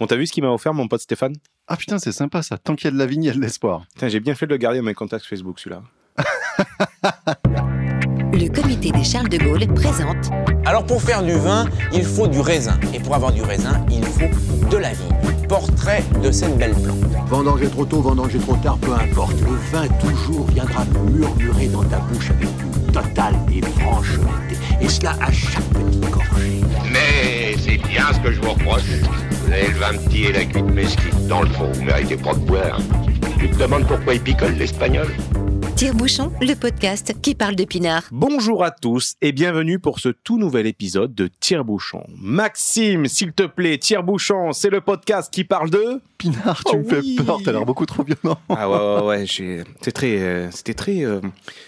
Bon, t'as vu ce qu'il m'a offert, mon pote Stéphane? Ah putain, c'est sympa ça. Tant qu'il y a de la vigne, il y a de l'espoir. Putain, j'ai bien fait de le garder dans mes contacts Facebook, celui-là. Le comité des Charles de Gaulle présente Alors pour faire du vin, il faut du raisin. Et pour avoir du raisin, il faut de la vigne. Portrait de cette belle plante. Vendanger trop tôt, vendanger trop tard, peu importe. Le vin toujours viendra murmurer dans ta bouche avec une totale et franche honnêteté. Et cela à chaque petite gorgée. Mais c'est bien ce que je vous reproche. Vous avez le vin petit et la cuite mesquite. Dans le fond, vous méritez pas de boire. Tu te demandes pourquoi il picole l'espagnol? Tire-bouchon, le podcast qui parle de pinard. Bonjour à tous et bienvenue pour ce tout nouvel épisode de Tire-Bouchon. Maxime, s'il te plaît, Tire-Bouchon, c'est le podcast qui parle de... Pinard, tu Oh me fais peur, t'as l'air beaucoup trop violent. Ah ouais, ouais, ouais, j'ai- c'était très, euh, c'était très, euh,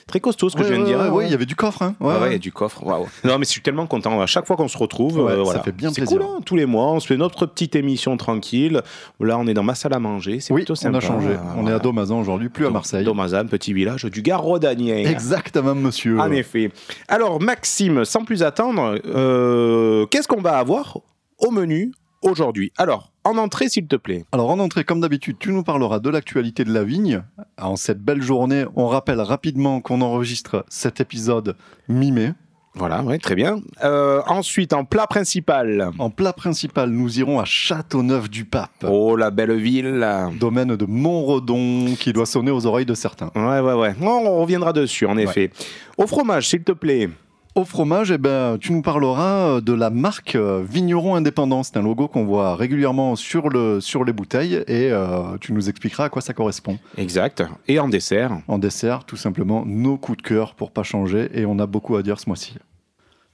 très costaud ce que Ouais, je viens de dire. ouais, hein, ouais, il y avait du coffre, hein. Ouais, Ouais, il y a du coffre. Waouh. Non, mais je suis tellement content. À chaque fois qu'on se retrouve, Ouais, euh, ça fait bien c'est plaisir. cool. hein, tous les mois, on se fait notre petite émission tranquille. Là, on est dans ma salle à manger. C'est Oui, plutôt on sympa. a changé. On est à Domazan aujourd'hui, plus à Marseille. Domazan, petit village du Gard. Exactement, monsieur. En effet. Alors, Maxime, sans plus attendre, euh, qu'est-ce qu'on va avoir au menu aujourd'hui? Alors, en entrée, s'il te plaît. Alors en entrée, comme d'habitude, tu nous parleras de l'actualité de la vigne. En cette belle journée, on rappelle rapidement qu'on enregistre cet épisode mi-mai. Voilà, ouais, très bien. Euh, ensuite, en plat principal. En plat principal, nous irons à Châteauneuf-du-Pape, Oh, la belle ville. domaine de Montredon, qui doit sonner aux oreilles de certains. Ouais, ouais, ouais. On reviendra dessus, en effet. Au fromage, s'il te plaît. Au fromage, eh ben, tu nous parleras de la marque euh, Vigneron Indépendant. C'est un logo qu'on voit régulièrement sur, le, sur les bouteilles et euh, tu nous expliqueras à quoi ça correspond. Exact. Et en dessert. En dessert, tout simplement, nos coups de cœur pour pas changer et on a beaucoup à dire ce mois-ci.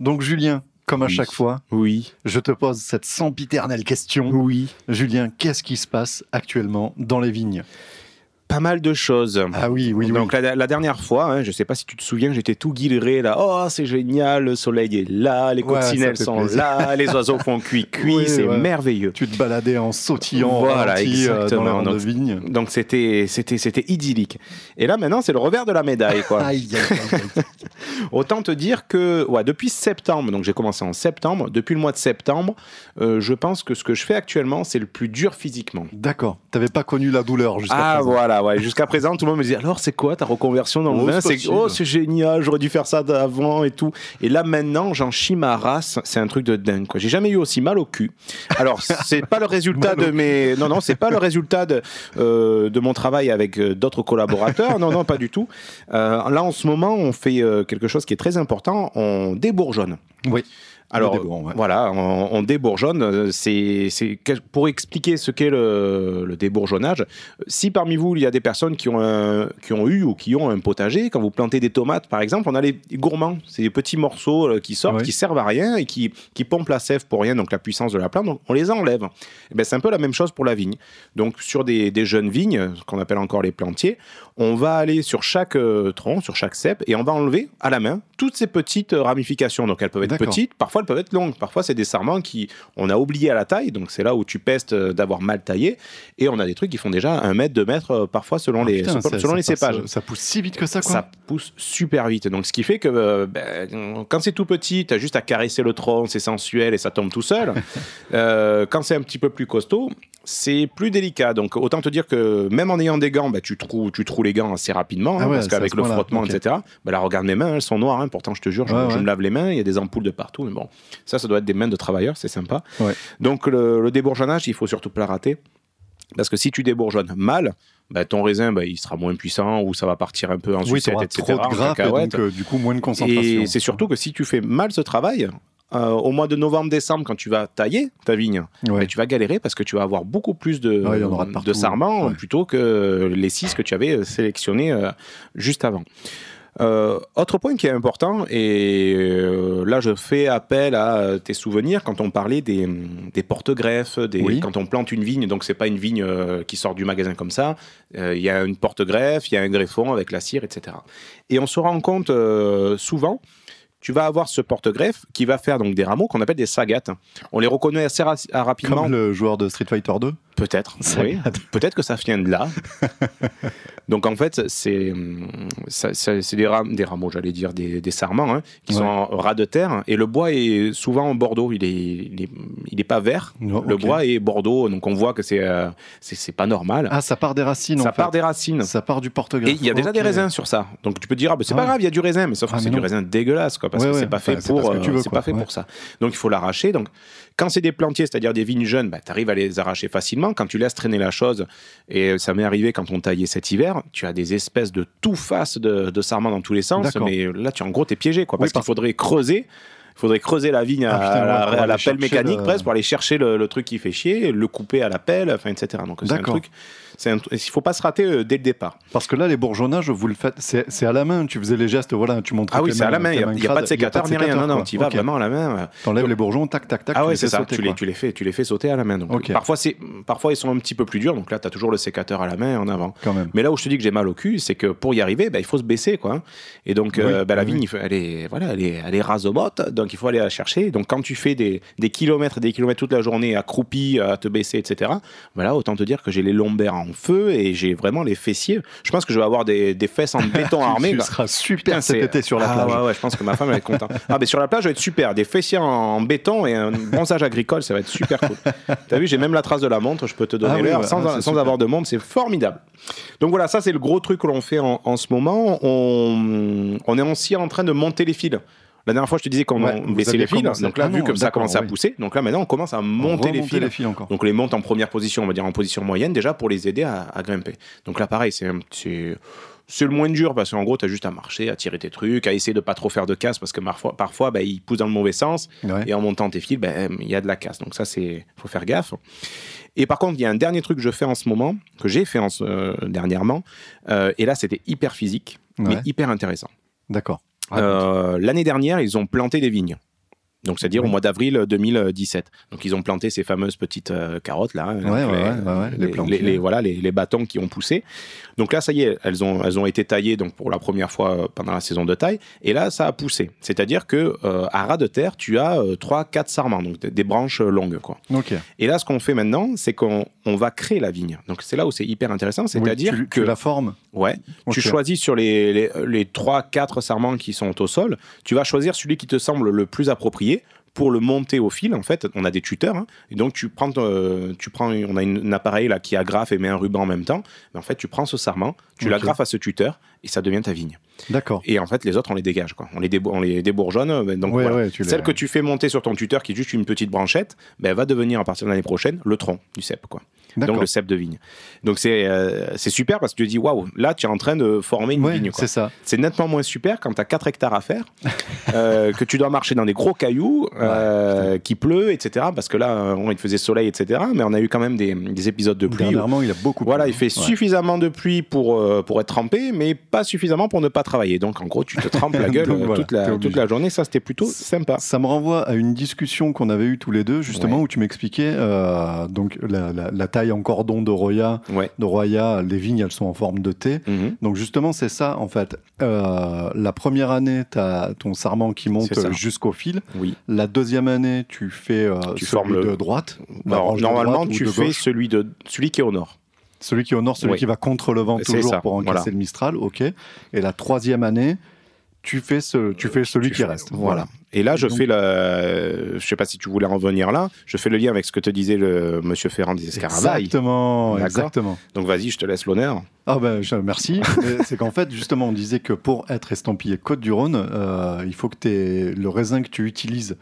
Donc Julien, comme à Oui. chaque fois, Oui. je te pose cette sempiternelle question. Oui. Julien, qu'est-ce qui se passe actuellement dans les vignes? Pas mal de choses. Ah oui, oui, oui. Donc la, la dernière fois, hein, je sais pas si tu te souviens, j'étais tout guilleré là. Oh, c'est génial, le soleil est là, les coccinelles sont plaisir. là, les oiseaux font cuit-cuit, Oui, c'est ouais. merveilleux. Tu te baladais en sautillant au Voilà, euh, dans de Donc, vignes. Donc c'était c'était c'était idyllique. Et là maintenant, c'est le revers de la médaille quoi. Aïe, aïe, aïe, aïe. Autant te dire que ouais, depuis septembre, donc j'ai commencé en septembre, depuis le mois de septembre, euh, je pense que ce que je fais actuellement, c'est le plus dur physiquement. D'accord. T'avais pas connu la douleur jusqu'à Ah présent. voilà, ouais. Jusqu'à présent, tout le monde me dit alors c'est quoi ta reconversion dans le Oh, vin? c'est oh c'est génial, j'aurais dû faire ça avant et tout. Et là maintenant, j'en chie ma race, c'est un truc de dingue. J'ai jamais eu aussi mal au cul. Alors c'est pas le résultat de mes non non c'est pas le résultat de euh, de mon travail avec euh, d'autres collaborateurs. Non non pas du tout. Euh, là en ce moment, on fait quelque chose qui est très important. On débourgeonne. Oui. Alors ouais. voilà, on, on débourgeonne. euh, C'est pour expliquer ce qu'est le, le débourgeonnage. Si parmi vous il y a des personnes qui ont un- qui ont eu ou qui ont un potager, quand vous plantez des tomates par exemple, on a les gourmands, c'est des petits morceaux euh, qui sortent, Ouais. qui servent à rien et qui qui pompent la sève pour rien, donc la puissance de la plante. Donc on les enlève. Eh ben c'est un peu la même chose pour la vigne. Donc sur des, des jeunes vignes, ce qu'on appelle encore les plantiers, on va aller sur chaque euh, tronc, sur chaque cep, et on va enlever à la main toutes ces petites euh, ramifications. Donc elles peuvent être petites, parfois elles peuvent être longues. Parfois c'est des sarments qui on a oublié à la taille, donc c'est là où tu pestes euh, d'avoir mal taillé. Et on a des trucs qui font déjà un mètre, deux mètres, parfois selon Ah, les putain, selon les cépages. Ça pousse si vite que ça, quoi. Ça pousse super vite. Donc, ce qui fait que ben, quand c'est tout petit, tu as juste à caresser le tronc, c'est sensuel et ça tombe tout seul. Quand c'est un petit peu plus costaud, c'est plus délicat. Donc, autant te dire que même en ayant des gants, ben, tu, trous, tu les gants assez rapidement. Ah hein, ouais, parce qu'avec le frottement, etc. Ben, là, regarde mes mains, elles sont noires. hein. pourtant, je te jure, je, Ouais, je ouais. me lave les mains. Il y a des ampoules de partout. Mais bon, ça, ça doit être des mains de travailleurs. C'est sympa. Ouais. Donc, le, le débourgeonnage, il faut surtout pas le rater. Parce que si tu débourgeonnes mal, ben, ton raisin, ben, il sera moins puissant ou ça va partir un peu en oui, sucette, etc. trop en de grappes et cacahuète. donc euh, du coup moins de concentration. Et c'est surtout que si tu fais mal ce travail, euh, au mois de novembre-décembre, quand tu vas tailler ta vigne, Ouais. ben, tu vas galérer parce que tu vas avoir beaucoup plus de, Ouais, sarments Ouais. plutôt que les six que tu avais sélectionnés euh, juste avant. Euh, autre point qui est important, et euh, là je fais appel à euh, tes souvenirs quand on parlait des, des porte-greffes, Oui. quand on plante une vigne, donc c'est pas une vigne euh, qui sort du magasin comme ça, euh, il y a une porte-greffe, il y a un greffon avec la cire, etc. Et on se rend compte euh, souvent, tu vas avoir ce porte-greffe qui va faire donc des rameaux qu'on appelle des sagates. On les reconnaît assez ra- rapidement. Comme le joueur de Street Fighter 2. Peut-être, oui. Peut-être que ça vient de là. Donc en fait, c'est hum, c'est des, ram- des rameaux, j'allais dire, des, des sarments, hein, qui Ouais. sont en ras de terre. Et le bois est souvent en bordeaux. Il est, il est, il est pas vert. Non, Le bois est bordeaux. Donc on voit que c'est euh, c'est c'est pas normal. Ah, ça part des racines. ça en part fait. des racines. Ça part du porte-greffe. Et il y a déjà des raisins sur ça. Donc tu peux te dire, ah, bah, c'est Ah pas grave, il y a du raisin, mais sauf Ah, que c'est mais du raisin dégueulasse, quoi, parce Ouais, que ouais. c'est pas fait Enfin, c'est pour, pas euh, c'est fait pour ça. Donc il faut l'arracher. Donc quand c'est des plantiers, c'est-à-dire des vignes jeunes, bah, tu arrives à les arracher facilement. Quand tu laisses traîner la chose, et ça m'est arrivé quand on taillait cet hiver, tu as des espèces de tout face de, de sarments dans tous les sens. Mais là, tu en gros, t'es piégé, quoi, parce qu'il faudrait creuser. Il faudrait creuser la vigne à, Ah, putain, à la- à pelle mécanique le- presque pour aller chercher le, le truc qui fait chier, le couper à la pelle, enfin, etc. Donc c'est un truc. Un- Il faut pas se rater euh, dès le départ. Parce que là, les bourgeonnages, vous le faites, c'est à la main. Tu faisais les gestes, voilà, tu montrais. Ah oui, c'est à la main, il n'y a, pas de sécateur ni rien. Non, non, tu y vas vraiment à la main. T'enlèves les bourgeons, tac, tac, tac. Ah ouais, les c'est ça, sauter, tu les, quoi. tu, les fais, tu les fais sauter à la main. Donc, parfois, c'est, parfois, ils sont un petit peu plus durs, donc là, tu as toujours le sécateur à la main en avant. Quand même. Mais là où je te dis que j'ai mal au cul, c'est que pour y arriver, bah, il faut se baisser. Quoi. Et donc, euh, Oui, bah, la oui, vigne, oui. elle, est, voilà, elle, est, elle est rase aux bottes, donc il faut aller la chercher. Donc, quand tu fais des, des kilomètres et des kilomètres toute la journée, accroupi, à te baisser, etc., voilà, autant te dire que j'ai les lombaires en feu et j'ai vraiment les fessiers. Je pense que je vais avoir des, des fesses en béton armé. Tu seras super Putain, cet été sur la ah, plage. Ouais, ouais, je pense que ma femme elle va être contente. Ah, mais sur la plage, ça va être super. Des fessiers en, en béton et un bronzage agricole, ça va être super cool. T'as vu, j'ai même la trace de la montre, je peux te donner Ah oui, l'heure ouais, sans, ah, sans avoir de montre, c'est formidable. Donc voilà, ça c'est le gros truc que l'on fait en, en ce moment. On, on est aussi en train de monter les fils. La dernière fois, je te disais qu'on Ouais, baissait les fils. Donc là, Ah vu non, que ça a à pousser, donc là maintenant, on commence à monter les fils. encore. Donc on les monte en première position, on va dire en position moyenne déjà pour les aider à, à grimper. Donc là pareil, c'est le moins dur parce qu'en gros tu as juste à marcher, à tirer tes trucs, à essayer de pas trop faire de casse parce que parfois, parfois bah, ils poussent dans le mauvais sens Ouais. et en montant tes fils, ben, il y a de la casse. Donc ça c'est faut faire gaffe. Et par contre, il y a un dernier truc que je fais en ce moment, que j'ai fait en ce- euh, dernièrement, euh, et là c'était hyper physique, mais hyper intéressant. D'accord. Euh, L'année dernière, ils ont planté des vignes. Donc, c'est-à-dire au mois d'avril 2017. Donc, ils ont planté ces fameuses petites euh, carottes là. Ouais, ouais, les, voilà, les bâtons qui ont poussé. Donc là, ça y est, elles ont, elles ont été taillées donc pour la première fois euh, pendant la saison de taille. Et là, ça a poussé. C'est-à-dire que euh, à ras de terre, tu as 3 quatre sarments, donc des, branches euh, longues, quoi. Ok. Et là, ce qu'on fait maintenant, c'est qu'on on va créer la vigne. Donc c'est là où c'est hyper intéressant, Oui, c'est-à-dire tu, que tu la formes. Ouais. Tu choisis sur les, les, les 3-4 sarments qui sont au sol, tu vas choisir celui qui te semble le plus approprié pour le monter au fil. En fait, on a des tuteurs. hein. et donc, tu prends, euh, tu prends, on a une- un appareil là qui agrafe et met un ruban en même temps. Mais en fait, tu prends ce sarment, tu Ok. l'agrafes à ce tuteur et ça devient ta vigne. D'accord. Et en fait, les autres, on les dégage. Quoi. On, les on les débourgeonne. euh, Donc, Ouais, voilà. ouais, tu les- Celle que tu fais monter sur ton tuteur, qui est juste une petite branchette, ben, elle va devenir à partir de l'année prochaine le tronc du cep. Quoi. Donc, le cep de vigne. Donc, c'est euh, c'est super parce que tu te dis, waouh, là, tu es en train de former une Ouais, vigne. c'est ça. C'est nettement moins super quand tu as 4 hectares à faire, euh, que tu dois marcher dans des gros cailloux, euh, qu'il pleut, etc. Parce que là, euh, bon, il faisait soleil, etc. Mais on a eu quand même des, des épisodes de pluie. où- Dernièrement, il a beaucoup. voilà, il fait. Ouais. suffisamment de pluie pour, euh, pour être trempé, mais pas suffisamment pour ne pas travailler. Donc, en gros, tu te trempes la gueule Donc, euh, voilà, toute, la, toute la journée. Ça, c'était plutôt sympa. Ça me renvoie à une discussion qu'on avait eue tous les deux, justement, où tu m'expliquais euh, donc la, la- la taille en cordon de Roya. Ouais. De Roya, les vignes, elles sont en forme de T. Mhm. Donc justement, c'est ça, en fait. Euh, la première année, tu as ton sarment qui monte jusqu'au fil. Oui. La deuxième année, tu fais euh, Tu celui formes le- de droite. Alors, de normalement, droite tu de fais celui, de, celui qui est au nord. Celui qui est au nord, celui Oui. qui va contre le vent toujours ça, pour encaisser voilà. le Mistral, ok. Et la troisième année, tu fais, ce, tu fais celui Tu qui fais- reste. Voilà. Et là, je Donc- fais le. Je sais pas si tu voulais en venir là. Je fais le lien avec ce que te disait le monsieur Ferrand des Escaravailles. Exactement, exactement. Donc vas-y, je te laisse l'honneur. Ah ben je- merci. C'est qu'en fait justement on disait que pour être estampillé Côte du Rhône, euh, il faut que le raisin que tu utilises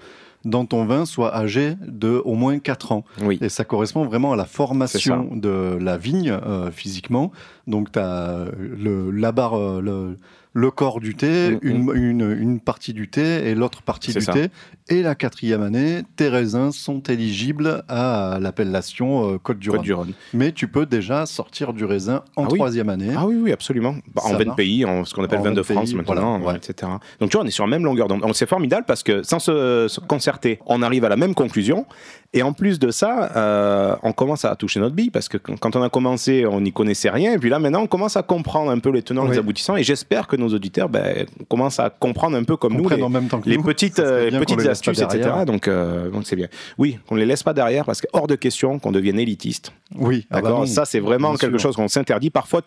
dans ton vin soit âgé de au moins 4 ans. Oui. Et ça correspond vraiment à la formation de la vigne euh, physiquement. Donc tu as le, la barre, euh, le, le corps du thé, Mhm. une, une, une partie du thé et l'autre partie du ça. thé. Et la quatrième année, tes raisins sont éligibles à l'appellation euh, Côte du Rhône. Mais tu peux déjà sortir du raisin en Ah oui. troisième année. Ah oui, oui, absolument. Bah, en Ça 20 marche. pays, en ce qu'on appelle En 20 de 20 France maintenant, voilà, ouais. etc. Donc tu vois, on est sur la même longueur d'onde. C'est formidable parce que sans se, se concerter, on arrive à la même conclusion. Et en plus de ça, euh, on commence à toucher notre bille parce que quand on a commencé, on n'y connaissait rien. Et puis là, maintenant, on commence à comprendre un peu les tenants, Oui. les aboutissants. Et j'espère que nos auditeurs ben, commencent à comprendre un peu comme nous les, en même temps que les nous. petites, euh, petites les astuces, etc. Donc, euh, donc c'est bien. Oui, qu'on ne les laisse pas derrière parce que hors de question qu'on devienne élitiste Oui, ah bah D'accord Ça, c'est vraiment quelque sûr. chose qu'on s'interdit. Parfois,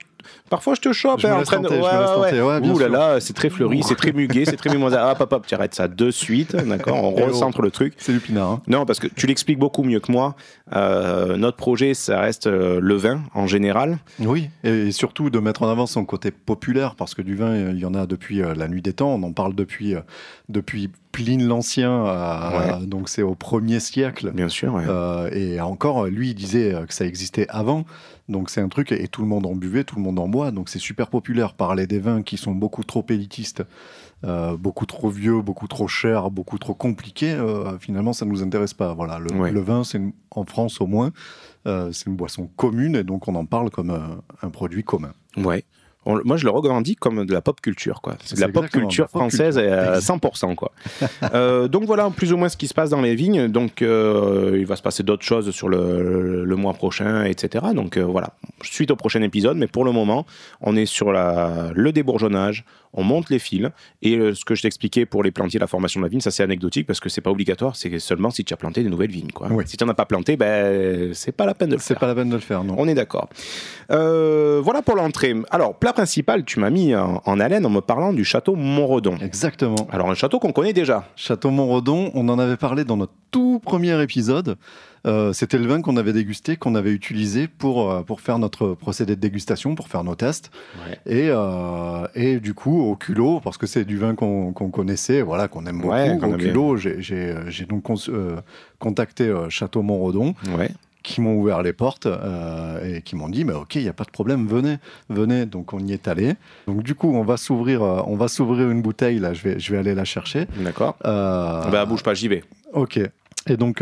parfois je te chope Je hein, en train de. tenter, ouais, Ouh là là, c'est très fleuri, c'est très mugué, c'est très mimosa. Hop, hop, tu arrêtes ça de suite. D'accord On Et oh. recentre le truc. C'est du pinard. hein. Non, parce que tu l'expliques beaucoup mieux que moi. Euh, notre projet, ça reste euh, le vin en général. Oui, et surtout de mettre en avant son côté populaire, parce que du vin, il y en a depuis euh, la nuit des temps, on en parle depuis, euh, depuis Pline l'Ancien, donc c'est au premier siècle. Bien sûr. ouais. Euh, et encore, lui, il disait euh, que ça existait avant. Donc c'est un truc, et tout le monde en buvait, tout le monde en boit. Donc c'est super populaire. Parler des vins qui sont beaucoup trop élitistes, euh, beaucoup trop vieux, beaucoup trop chers, beaucoup trop compliqués, euh, finalement, ça ne nous intéresse pas. Voilà, le, Ouais. le vin, c'est une- en France au moins, euh, c'est une boisson commune, et donc on en parle comme un produit commun. Ouais. On- moi, je le revendique comme de la pop culture, quoi. C'est de la pop culture pop française culture. à Exact. 100%, quoi. Euh, donc voilà, plus ou moins ce qui se passe dans les vignes. Donc, euh, il va se passer d'autres choses sur le, le mois prochain, etc. Donc euh, voilà, suite au prochain épisode. Mais pour le moment, on est sur la, le débourgeonnage. On monte les fils. Et euh, ce que je t'expliquais pour les plantiers, la formation de la vigne, ça c'est anecdotique parce que c'est pas obligatoire. C'est seulement si tu as planté des nouvelles vignes, quoi. Oui. Si tu n'en as pas planté, ben c'est pas la peine de le C'est faire. pas la peine de le faire, non. On est d'accord. Euh, voilà pour l'entrée. Alors, plat principal, tu m'as mis en, en haleine en me parlant du château Montredon. Exactement. Alors, un château qu'on connaît déjà. Château Montredon, on en avait parlé dans notre tout premier épisode. Euh, C'était le vin qu'on avait dégusté, qu'on avait utilisé pour, euh, pour faire notre procédé de dégustation, pour faire nos tests. Et, euh, et du coup, au culot, parce que c'est du vin qu'on connaissait, voilà, qu'on aime beaucoup, Ouais, au culot, j'ai- donc euh, contacté Château Montredon, Ouais. qui m'ont ouvert les portes euh, et qui m'ont dit, mais ok, il n'y a pas de problème, venez, venez. Donc on y est allé. Donc du coup, on va s'ouvrir, euh, on va s'ouvrir une bouteille là. Je vais, je vais aller la chercher. D'accord. Euh, Bah, bouge pas, j'y vais. Ok. Et donc,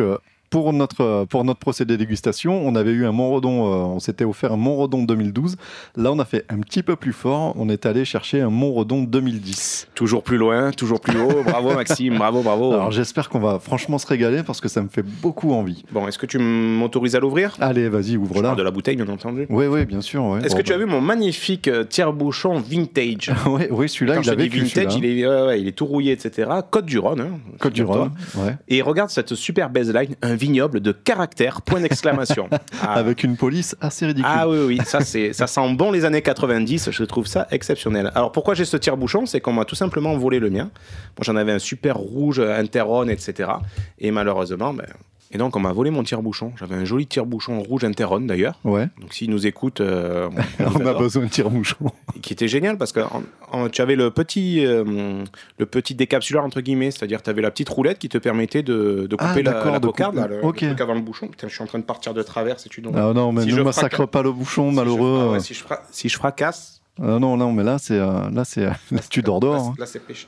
pour notre, pour notre procédé dégustation, on avait eu un Montredon, euh, on s'était offert un Montredon 2012. Là, on a fait un petit peu plus fort. On est allé chercher un Montredon 2010. Toujours plus loin, toujours plus haut. Bravo, Maxime. Bravo, bravo. Alors, j'espère qu'on va franchement se régaler parce que ça me fait beaucoup envie. Bon, est-ce que tu m'autorises à l'ouvrir? Allez, vas-y, ouvre-la. de la bouteille, bien entendu. Oui, oui, bien sûr. ouais. Est-ce Bon, que tu as bah. vu mon magnifique euh, tire-bouchon vintage? Oui, celui-là, il je avait dis vintage, il est, ouais, il est tout rouillé, etc. Côte du Rhône. hein, Côte du. Rhône. Ouais. Et regarde cette super baseline, un vignoble de caractère, point d'exclamation. Ah. Avec une police assez ridicule. Ah oui, oui, ça, ça sent bon les années 90, je trouve ça exceptionnel. Alors pourquoi j'ai ce tire-bouchon? C'est qu'on m'a tout simplement volé le mien. Moi j'en avais un super rouge, Interron, etc. Et malheureusement, ben, et donc on m'a volé mon tire-bouchon. J'avais un joli tire-bouchon rouge Interron d'ailleurs. Ouais. Donc s'ils nous écoutent, euh, on, a besoin de tire-mouchon. qui était génial parce que en- en- tu avais le petit, euh, le petit décapsuleur entre guillemets, c'est-à-dire tu avais la petite roulette qui te permettait de, de Ah, couper la, la de cocarde, couper. là, le, Ok. le truc avant le bouchon. Putain, je suis en train de partir de travers, si tu donc. Ah non, mais Si ne massacre fracasse- pas le bouchon, Si je- malheureux. ah ouais, si, je fra- si je fracasse, Ah non, non, mais là, c'est euh, là, c'est là, tu dors dehors. hein. là, c'est péché.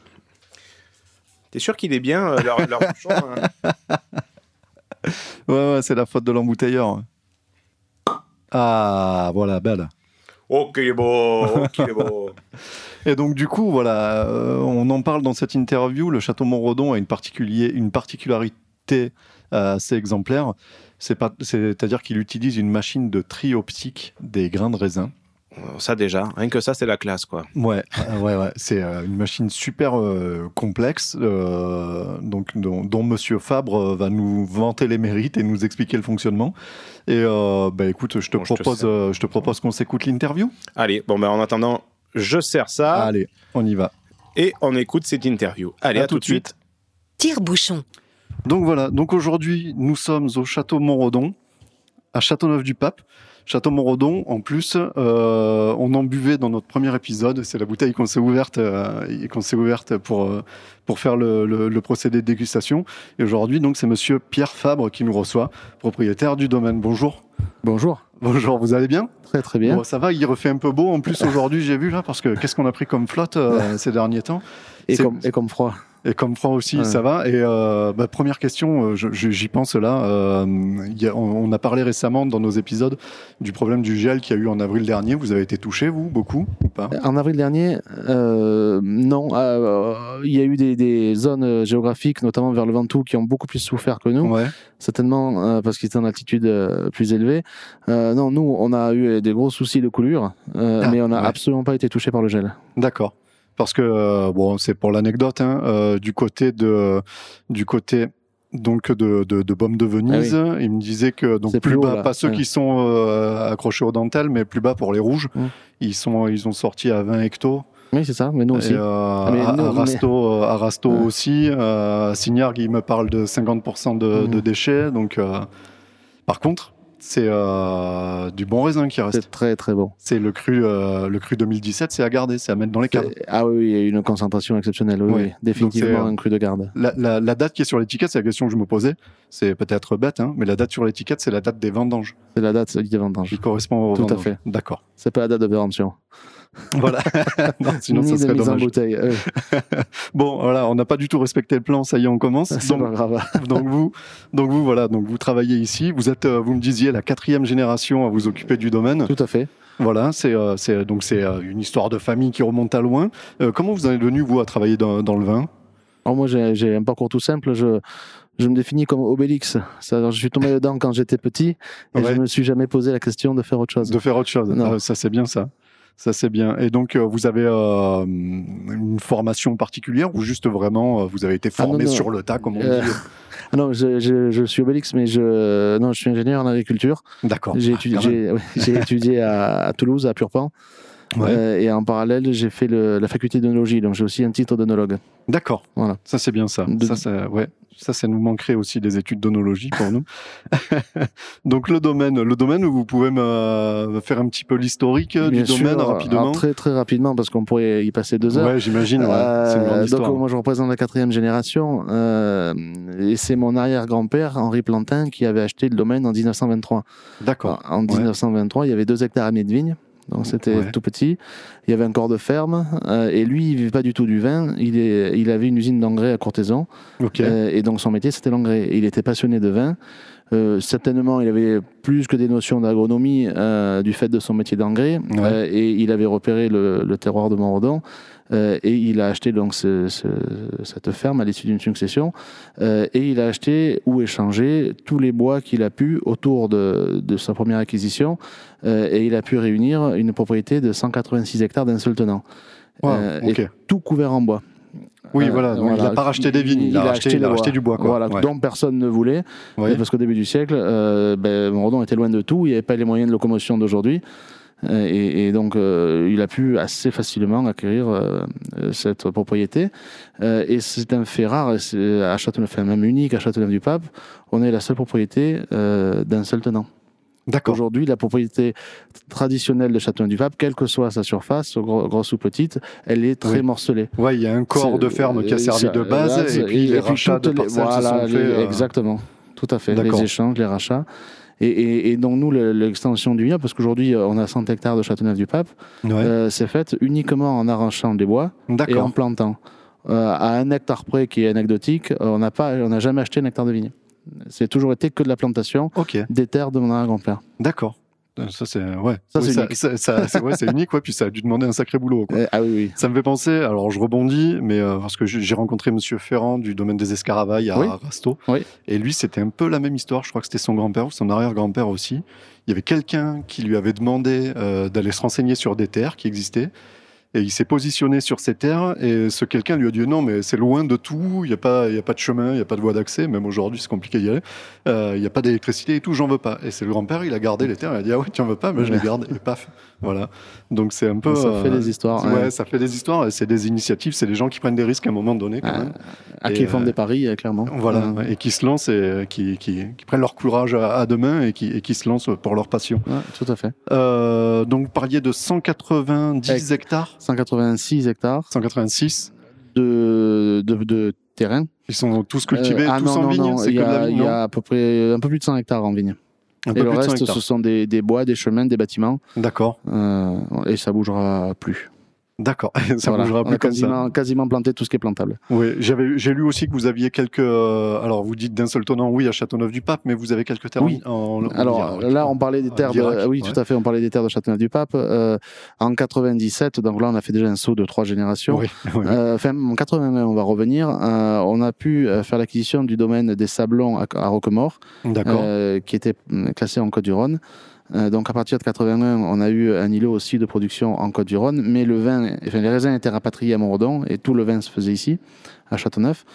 T'es sûr qu'il est bien euh, leur, leur bouchon hein Ouais, ouais, c'est la faute de l'embouteilleur. Ah, voilà, belle. Oh, qu'il est beau. Et donc, du coup, voilà, euh, on en parle dans cette interview. Le château Montredon a une, particulier- une particularité euh, assez exemplaire. C'est-à-dire qu'il utilise une machine de tri optique des grains de raisin. Ça déjà, rien que ça, c'est la classe quoi. Ouais, euh, ouais, ouais. C'est euh, une machine super euh, complexe, euh, donc dont, dont Monsieur Fabre euh, va nous vanter les mérites et nous expliquer le fonctionnement. Et euh, bah écoute, je te Bon, je te propose, euh, je te propose qu'on s'écoute l'interview. Allez, bon ben en attendant, je sers ça Allez, on y va. et on écoute cette interview. Allez, à, tout de suite. Tire-bouchon. Donc voilà, donc aujourd'hui, nous sommes au château Montredon, à Châteauneuf-du-Pape. Château Montredon, en plus, euh, on en buvait dans notre premier épisode. C'est la bouteille qu'on s'est ouverte, euh, et qu'on s'est ouverte pour, euh, pour faire le, le- le procédé de dégustation. Et aujourd'hui, donc, c'est monsieur Pierre Fabre qui nous reçoit, propriétaire du domaine. Bonjour. Bonjour. Bonjour, vous allez bien? Très très bien. Bon, Ça va, il refait un peu beau en plus aujourd'hui, j'ai vu là, parce que qu'est-ce qu'on a pris comme flotte euh, ces derniers temps? Et, comme, et comme froid. Et comme froid aussi, Ouais. ça va. Et euh, bah, première question, euh, j'y pense là. euh, il y a- on, on a parlé récemment dans nos épisodes du problème du gel qu'il y a eu en avril dernier. Vous avez été touché, vous, beaucoup ou pas? En avril dernier, euh, non. Il y a eu des, des zones géographiques, notamment vers le Ventoux, qui ont beaucoup plus souffert que nous. Ouais. Certainement parce qu'ils étaient en altitude plus élevée. Non, nous, on a eu des gros soucis de coulure, Ah, mais on n'a ouais. absolument pas été touché par le gel. D'accord. Parce que euh, bon, c'est pour l'anecdote. hein, euh, du côté de, du côté donc de, de, de Baume de Venise. Il me disait que donc plus, plus haut, bas, là. pas ceux Ouais. qui sont euh, accrochés aux dentelles, mais plus bas pour les rouges. Mm. Ils sont ils ont sorti à 20 hectos. Oui, c'est ça, mais nous aussi. Euh, Mais à, nous- à Rasto, euh, à Rasto Ouais. aussi. Euh, à Signargues, il me parle de 50% de, de Mhm. déchets. Donc, par contre, c'est euh, du bon raisin qui reste. C'est très très bon. C'est le cru, euh, le cru 2017, c'est à garder, c'est à mettre dans les. C'est- Ah oui, il y a eu une concentration exceptionnelle. Oui, définitivement euh, un cru de garde. La, la- la date qui est sur l'étiquette, c'est la question que je me posais. C'est peut-être bête, hein, mais la date sur l'étiquette, c'est la date des vendanges C'est la date des vendanges. qui correspond aux Tout à fait. D'accord. C'est pas la date de péremption. Voilà. non, sinon, Ni ça de serait mise en dommage. bouteille. Euh, Bon, voilà, on n'a pas du tout respecté le plan. Ça y est, on commence. c'est Donc, pas grave. donc vous, donc vous, voilà, donc vous travaillez ici. Vous êtes, euh, vous me disiez, la quatrième génération à vous occuper du domaine. Tout à fait. Voilà, c'est, euh, donc c'est une histoire de famille qui remonte à loin. Comment vous en êtes venu vous à travailler dans, dans le vin? Alors moi, j'ai un parcours tout simple. Je, je me définis comme Obélix. Je suis tombé dedans quand j'étais petit et Ouais. je me suis jamais posé la question de faire autre chose. De faire autre chose. Non. Ah, ça c'est bien ça. Ça c'est bien. Et donc euh, vous avez euh, une formation particulière ou juste vraiment euh, vous avez été Ah, non, formé non. sur le tas comme on Euh, dit Ah non, je, je, je suis Obélix, mais je, non, je suis ingénieur en agriculture. D'accord. J'ai Ah, j'ai- ouais, étudié à, à Toulouse, à Purpan. Ouais. Euh, et en parallèle, j'ai fait le- la faculté d'œnologie, donc j'ai aussi un titre d'œnologue. D'accord. Voilà. Ça c'est bien ça. De- Ça, ça, ouais. Ça, ça nous manquerait aussi des études d'onologie pour nous. Donc le domaine, le domaine, vous pouvez me faire un petit peu l'historique euh, du sûr, domaine alors, rapidement. très très rapidement, parce qu'on pourrait y passer deux heures. Ouais, j'imagine. Ouais. Euh, donc moi je représente la quatrième génération euh, et c'est mon arrière-grand-père Henri Plantin qui avait acheté le domaine en 1923. D'accord. En 1923 il y avait deux hectares à de vigne, donc c'était Ouais. tout petit. Il y avait un corps de ferme euh, et lui il vivait pas du tout du vin. Il, est, il avait une usine d'engrais à Courthézon Ok. euh, et donc son métier c'était l'engrais. Il était passionné de vin. Euh, certainement, il avait plus que des notions d'agronomie du fait de son métier d'engrais, Ouais. Et il avait repéré le, le terroir de Montredon, et il a acheté donc ce- ce- cette ferme à l'issue d'une succession, euh, et il a acheté ou échangé tous les bois qu'il a pu autour de, de sa première acquisition, euh, et il a pu réunir une propriété de 186 hectares d'un seul tenant, Wow, euh, et ok. tout couvert en bois. Oui, Euh, voilà. Donc, il n'a pas racheté des vignes, il, a, racheté, il a le racheté du bois. Quoi. Voilà, Ouais. dont personne ne voulait. Ouais. Parce qu'au début du siècle, euh, ben, Montredon était loin de tout, il n'y avait pas les moyens de locomotion d'aujourd'hui. Euh, Et, et donc, euh, il a pu assez facilement acquérir euh, cette propriété. Euh, et c'est un fait rare, et à Châteauneuf, même unique à Châteauneuf-du-Pape, on est la seule propriété d'un seul tenant. D'accord. Aujourd'hui, la propriété traditionnelle de Châteauneuf-du-Pape, quelle que soit sa surface, gro- grosse ou petite, elle est très Oui. morcelée. Ouais, il y a un corps de ferme qui a servi de base, et puis les rachats de parcelles voilà, se sont les- euh, Exactement, tout à fait. Les échanges, les rachats. Et, et- et donc nous, le- l'extension du vignoble, parce qu'aujourd'hui euh, on a 100 hectares de Châteauneuf-du-Pape, Ouais. euh, c'est faite uniquement en arrachant des bois et en plantant. Euh, à un hectare près qui est anecdotique, on n'a pas, on n'a jamais acheté un hectare de vigne. C'est toujours été que de la plantation Ok. des terres de mon arrière-grand-père. D'accord. Ça c'est ouais. Ça, Oui, ça, unique. ça- ouais, c'est unique ouais, puis ça a dû demander un sacré boulot. Quoi. Euh, ah oui, oui. Ça me fait penser, alors je rebondis, mais euh, parce que j'ai j'ai rencontré Monsieur Ferrand du domaine des Escaravailles à Oui. Rasto, Oui. et lui c'était un peu la même histoire. Je crois que c'était son grand-père ou son arrière-grand-père aussi. Il y avait quelqu'un qui lui avait demandé euh, d'aller se renseigner sur des terres qui existaient. Et il s'est positionné sur ces terres et ce quelqu'un lui a dit non mais c'est loin de tout, il n'y a, pas- il y a pas de chemin, il n'y a pas de voie d'accès, même aujourd'hui c'est compliqué d'y aller, Euh, il n'y a pas d'électricité et tout, j'en veux pas. Et c'est le grand-père, il a gardé les terres, il a dit ah ouais tu en veux pas, mais je les garde et paf. Voilà. Donc c'est un peu... Ça fait euh, des histoires. Ouais, ça fait des histoires, et c'est des initiatives, c'est des gens qui prennent des risques à un moment donné quand même. à Et, qui font euh, des paris, euh, clairement. Voilà, Euh, et qui se lancent et euh, qui, qui, qui prennent leur courage à, à deux mains et qui, et qui se lancent pour leur passion. ouais, tout à fait. Euh, donc vous parliez de 190 Avec- hectares, 186 hectares 186. de, de, de terrain. Ils sont tous cultivés, Euh, ah tous non, en non, vigne, non, il y la a- vigne, Il y non a à peu près un peu plus de 100 hectares en vigne. Un Et le plus de 100 reste, ce sont des, des bois, des chemins, des bâtiments. D'accord, euh, et ça bougera plus. D'accord. ça Voilà. bougera On plus a comme ça. quasiment, quasiment planté tout ce qui est plantable. Oui, j'avais, j'ai lu aussi que vous aviez quelques. euh, alors, vous dites d'un seul tenant, oui, à Châteauneuf-du-Pape, mais vous avez quelques terres Oui. en, Alors là, on parlait des terres de, oui, ouais. tout à fait, on parlait des terres de Châteauneuf-du-Pape. Euh, en 97, donc là, on a fait déjà un saut de trois générations. Oui, oui. Euh, enfin, en 81, on va revenir. euh, on a pu euh, faire l'acquisition du domaine des Sablons à, à Roquemort, euh, qui était classé en Côte du Rhône. Euh, donc à partir de 81, on a eu un îlot aussi de production en Côte-du-Rhône, mais le vin, enfin, les raisins étaient rapatriés à Montredon et tout le vin se faisait ici, à Châteauneuf.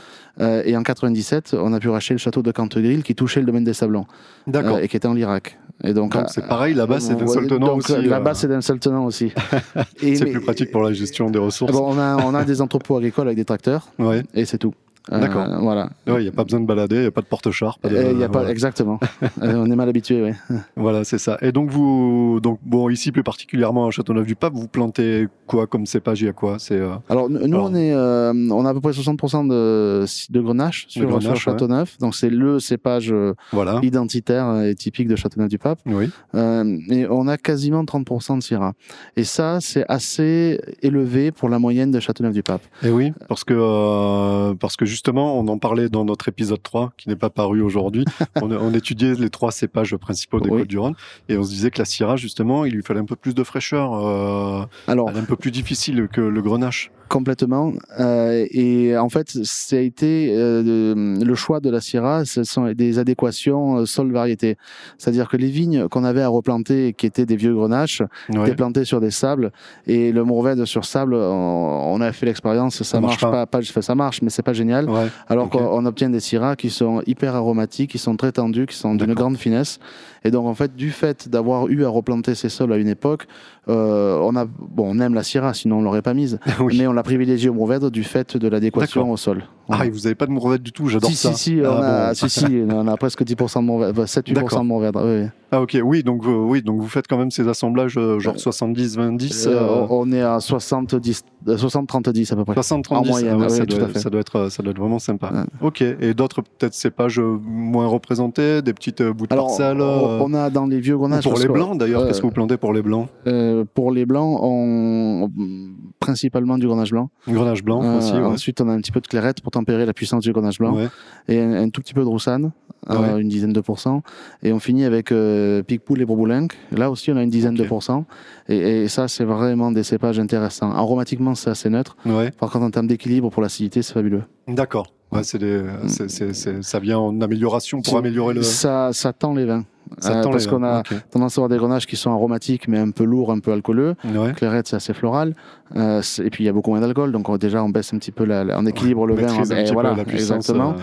Euh, et en 97, on a pu racheter le château de Cantegril qui touchait le domaine des Sablons D'accord. euh, et qui était en Lirac. Et donc, euh, c'est pareil, là-bas c'est d'un ouais, seul tenant aussi. Là-bas, euh, c'est d'un seul tenant aussi. C'est plus pratique pour la gestion des ressources. Bon, on, a, on a des entrepôts agricoles avec des tracteurs Ouais. et c'est tout. Euh, D'accord. voilà. Il n'y a pas besoin de balader, il n'y a pas de porte-char. pas de- Euh, y a pas, voilà. Exactement. Euh, on est mal habitué, oui. Voilà, c'est ça. Et donc vous, donc bon, ici plus particulièrement à Châteauneuf-du-Pape, vous plantez quoi comme cépage Il y a quoi C'est euh, Alors, nous, Alors- on, est, euh, on a à peu près 60% de, de grenache sur, grenache, sur Châteauneuf. Donc, c'est le cépage euh, voilà. identitaire et typique de Châteauneuf-du-Pape. Oui. Euh, et on a quasiment 30% de Syrah. Et ça, c'est assez élevé pour la moyenne de Châteauneuf-du-Pape. Et oui, parce que parce que justement, on en parlait dans notre épisode 3 qui n'est pas paru aujourd'hui. on, on étudiait les trois cépages principaux des Oui. Côtes-du-Rhône et on se disait que la Syrah justement, il lui fallait un peu plus de fraîcheur, Alors, un peu plus difficile que le Grenache. Complètement. Euh, et en fait, ça a été euh, le choix de la Syrah, ce sont des adéquations euh, sol-variété. C'est-à-dire que les vignes qu'on avait à replanter, qui étaient des vieux grenaches, Ouais. étaient plantées sur des sables. Et le Mourvèdre sur sable, on, on a fait l'expérience, ça, Ça marche marche pas. pas, enfin, ça marche, mais c'est pas génial. Ouais. Alors qu'on on obtient des Syrahs qui sont hyper aromatiques, qui sont très tendus, qui sont d'une grande finesse. Et donc, en fait, du fait d'avoir eu à replanter ces sols à une époque, euh, on a, bon, on aime la Syrah, sinon on l'aurait pas mise. oui. Mais on l'a privilégié au Mourvèdre du fait de l'adéquation au sol. Ah, et vous avez pas de mourvèdre du tout, j'adore si, ça. si, si, Ah, on a, bon. si, si, on a presque 10% de Mourvèdre, 7-8% D'accord. de Mourvèdre. oui. Ah ok, oui, donc vous, oui, donc vous faites quand même ces assemblages euh, genre 70-20-10 Euh, euh, on est à 70, euh, 60-30-10 à peu près. 60-30 En moyenne, ah ouais, oui, ça, doit, ça doit être euh, ça doit être vraiment sympa. Ouais. Ok, et d'autres peut-être cépages euh, moins représentés, des petites euh, bouts de Alors, parcelles. euh, on a dans les vieux grenaches. pour les blancs d'ailleurs, euh, qu'est-ce que vous plantez pour les blancs? euh, Pour les blancs, on... principalement du grenage blanc. Grenage blanc Euh, aussi. Ensuite, on a un petit peu de clairette pour tempérer la puissance du grenage blanc. Ouais. Et un, un tout petit peu de roussane, euh, Ouais. une dizaine de pourcents. Et on finit avec euh, Picpoul et Bourboulin. Là aussi, on a une dizaine de pourcents. Et, et ça, c'est vraiment des cépages intéressants. Aromatiquement, c'est assez neutre. Ouais. Par contre, en termes d'équilibre pour l'acidité, c'est fabuleux. D'accord. Ouais, c'est ça vient en amélioration pour améliorer le. Ça, ça tend les vins. Ça tend parce qu'on a tendance à avoir des grenages qui sont aromatiques, mais un peu lourds, un peu alcooleux. Ouais. Clairette, c'est assez floral. Euh, et puis, il y a beaucoup moins d'alcool. Donc, on- déjà, on baisse un petit peu, la, la- on équilibre le vin. Et voilà, peu la puissance. exactement.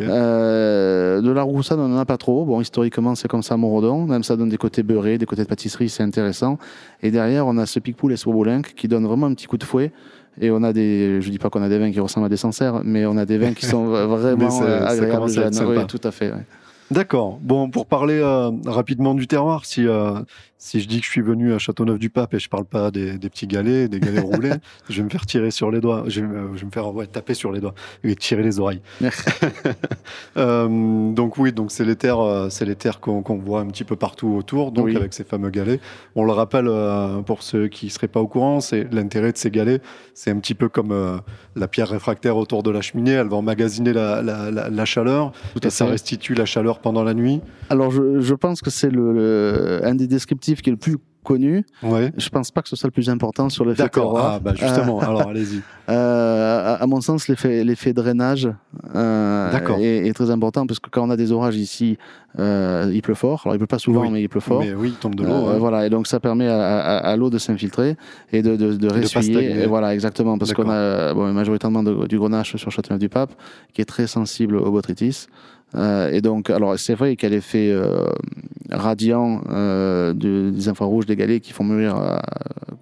euh. Euh, de la roussade, on n'en a pas trop. Bon, historiquement, c'est comme ça à Morodon. Même ça donne des côtés beurrés, des côtés de pâtisserie, c'est intéressant. Et derrière, on a ce Picpoul et ce Bourboulin qui donnent vraiment un petit coup de fouet. Et on a des, je dis pas qu'on a des vins qui ressemblent à des Sancerres, mais on a des vins qui sont vraiment agréables. à être. Oui, tout à fait. ouais. D'accord. Bon, pour parler euh, rapidement du terroir, si euh, si je dis que je suis venu à Châteauneuf-du-Pape et je parle pas des, des petits galets, des galets roulés, je vais me faire tirer sur les doigts. Je vais, me- je vais me faire ouais, taper sur les doigts et tirer les oreilles. Euh, donc oui, donc c'est les terres, euh, c'est les terres qu'on voit un petit peu partout autour, donc Oui. avec ces fameux galets. On le rappelle euh, pour ceux qui seraient pas au courant, c'est l'intérêt de ces galets, c'est un petit peu comme euh, la pierre réfractaire autour de la cheminée. Elle va emmagasiner la, la, la, la chaleur Tout et à ça restitue la chaleur pendant la nuit. Alors, je, je pense que c'est le, le- un des descriptifs qui est le plus connu. Ouais. Je pense pas que ce soit le plus important sur l'effet D'accord. Ah, bah justement. Alors, allez-y. Euh, à, à mon sens, l'effet, l'effet drainage euh, est, est très important parce que quand on a des orages ici, euh, il pleut fort. Alors, il pleut pas souvent, Oui. mais il pleut fort. Mais oui, il tombe de l'eau. Euh. Voilà, et donc ça permet à, à- à l'eau de s'infiltrer et de, de, ressuyer. et voilà, exactement, parce qu'on a bon, majoritairement du grenache sur Châteauneuf-du-Pape, qui est très sensible au botrytis. Euh, et donc, alors c'est vrai qu'il y a l'effet euh, radiant euh, de- des infrarouges, des galets qui font mûrir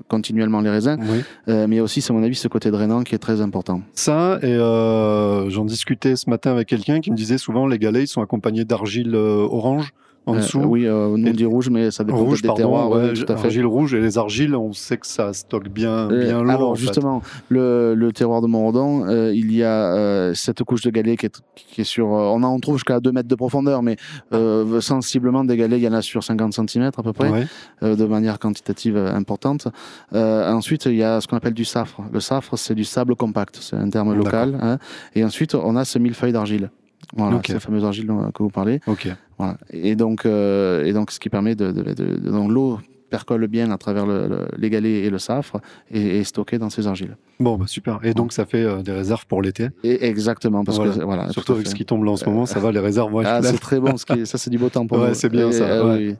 continuellement les raisins, Oui. Mais il y a aussi, à mon avis, ce côté drainant qui est très important. Ça, et j'en discutais ce matin avec quelqu'un qui me disait souvent les galets ils sont accompagnés d'argile orange en Euh, dessous. oui, euh, nous on Et- dit rouge, mais ça dépend Rouge, des pardon, terroirs. ouais, oui, tout à fait. argile rouge et les argiles, on sait que ça stocke bien, Euh, bien lourd. alors en fait. justement, le, le terroir de Montredon, euh, il y a euh, cette couche de galets qui est, qui est sur, euh, on en trouve jusqu'à 2 mètres de profondeur, mais euh, sensiblement des galets, il y en a sur 50 cm à peu près, Ouais. euh, de manière quantitative importante. Euh, ensuite, il y a ce qu'on appelle du safre. Le safre, c'est du sable compact, c'est un terme local. hein. Et ensuite, on a ce millefeuille d'argile. Voilà, Ok. ces fameuses argiles dont- que vous parlez. Ok. Voilà. Et donc, euh, et donc, ce qui permet de, de, de- de- donc l'eau percole bien à travers le- le- les galets et le safre et est stockée dans ces argiles. Bon, bah super. Et donc ça fait euh, des réserves pour l'été. Et exactement, parce Voilà. que voilà, Surtout avec ce qui tombe là en ce moment, ça va, les réserves vont être Ah, c'est très bon, ce qui est- ça c'est du beau temps pour Ouais, nous. c'est bien Et, ça, euh, ouais. oui.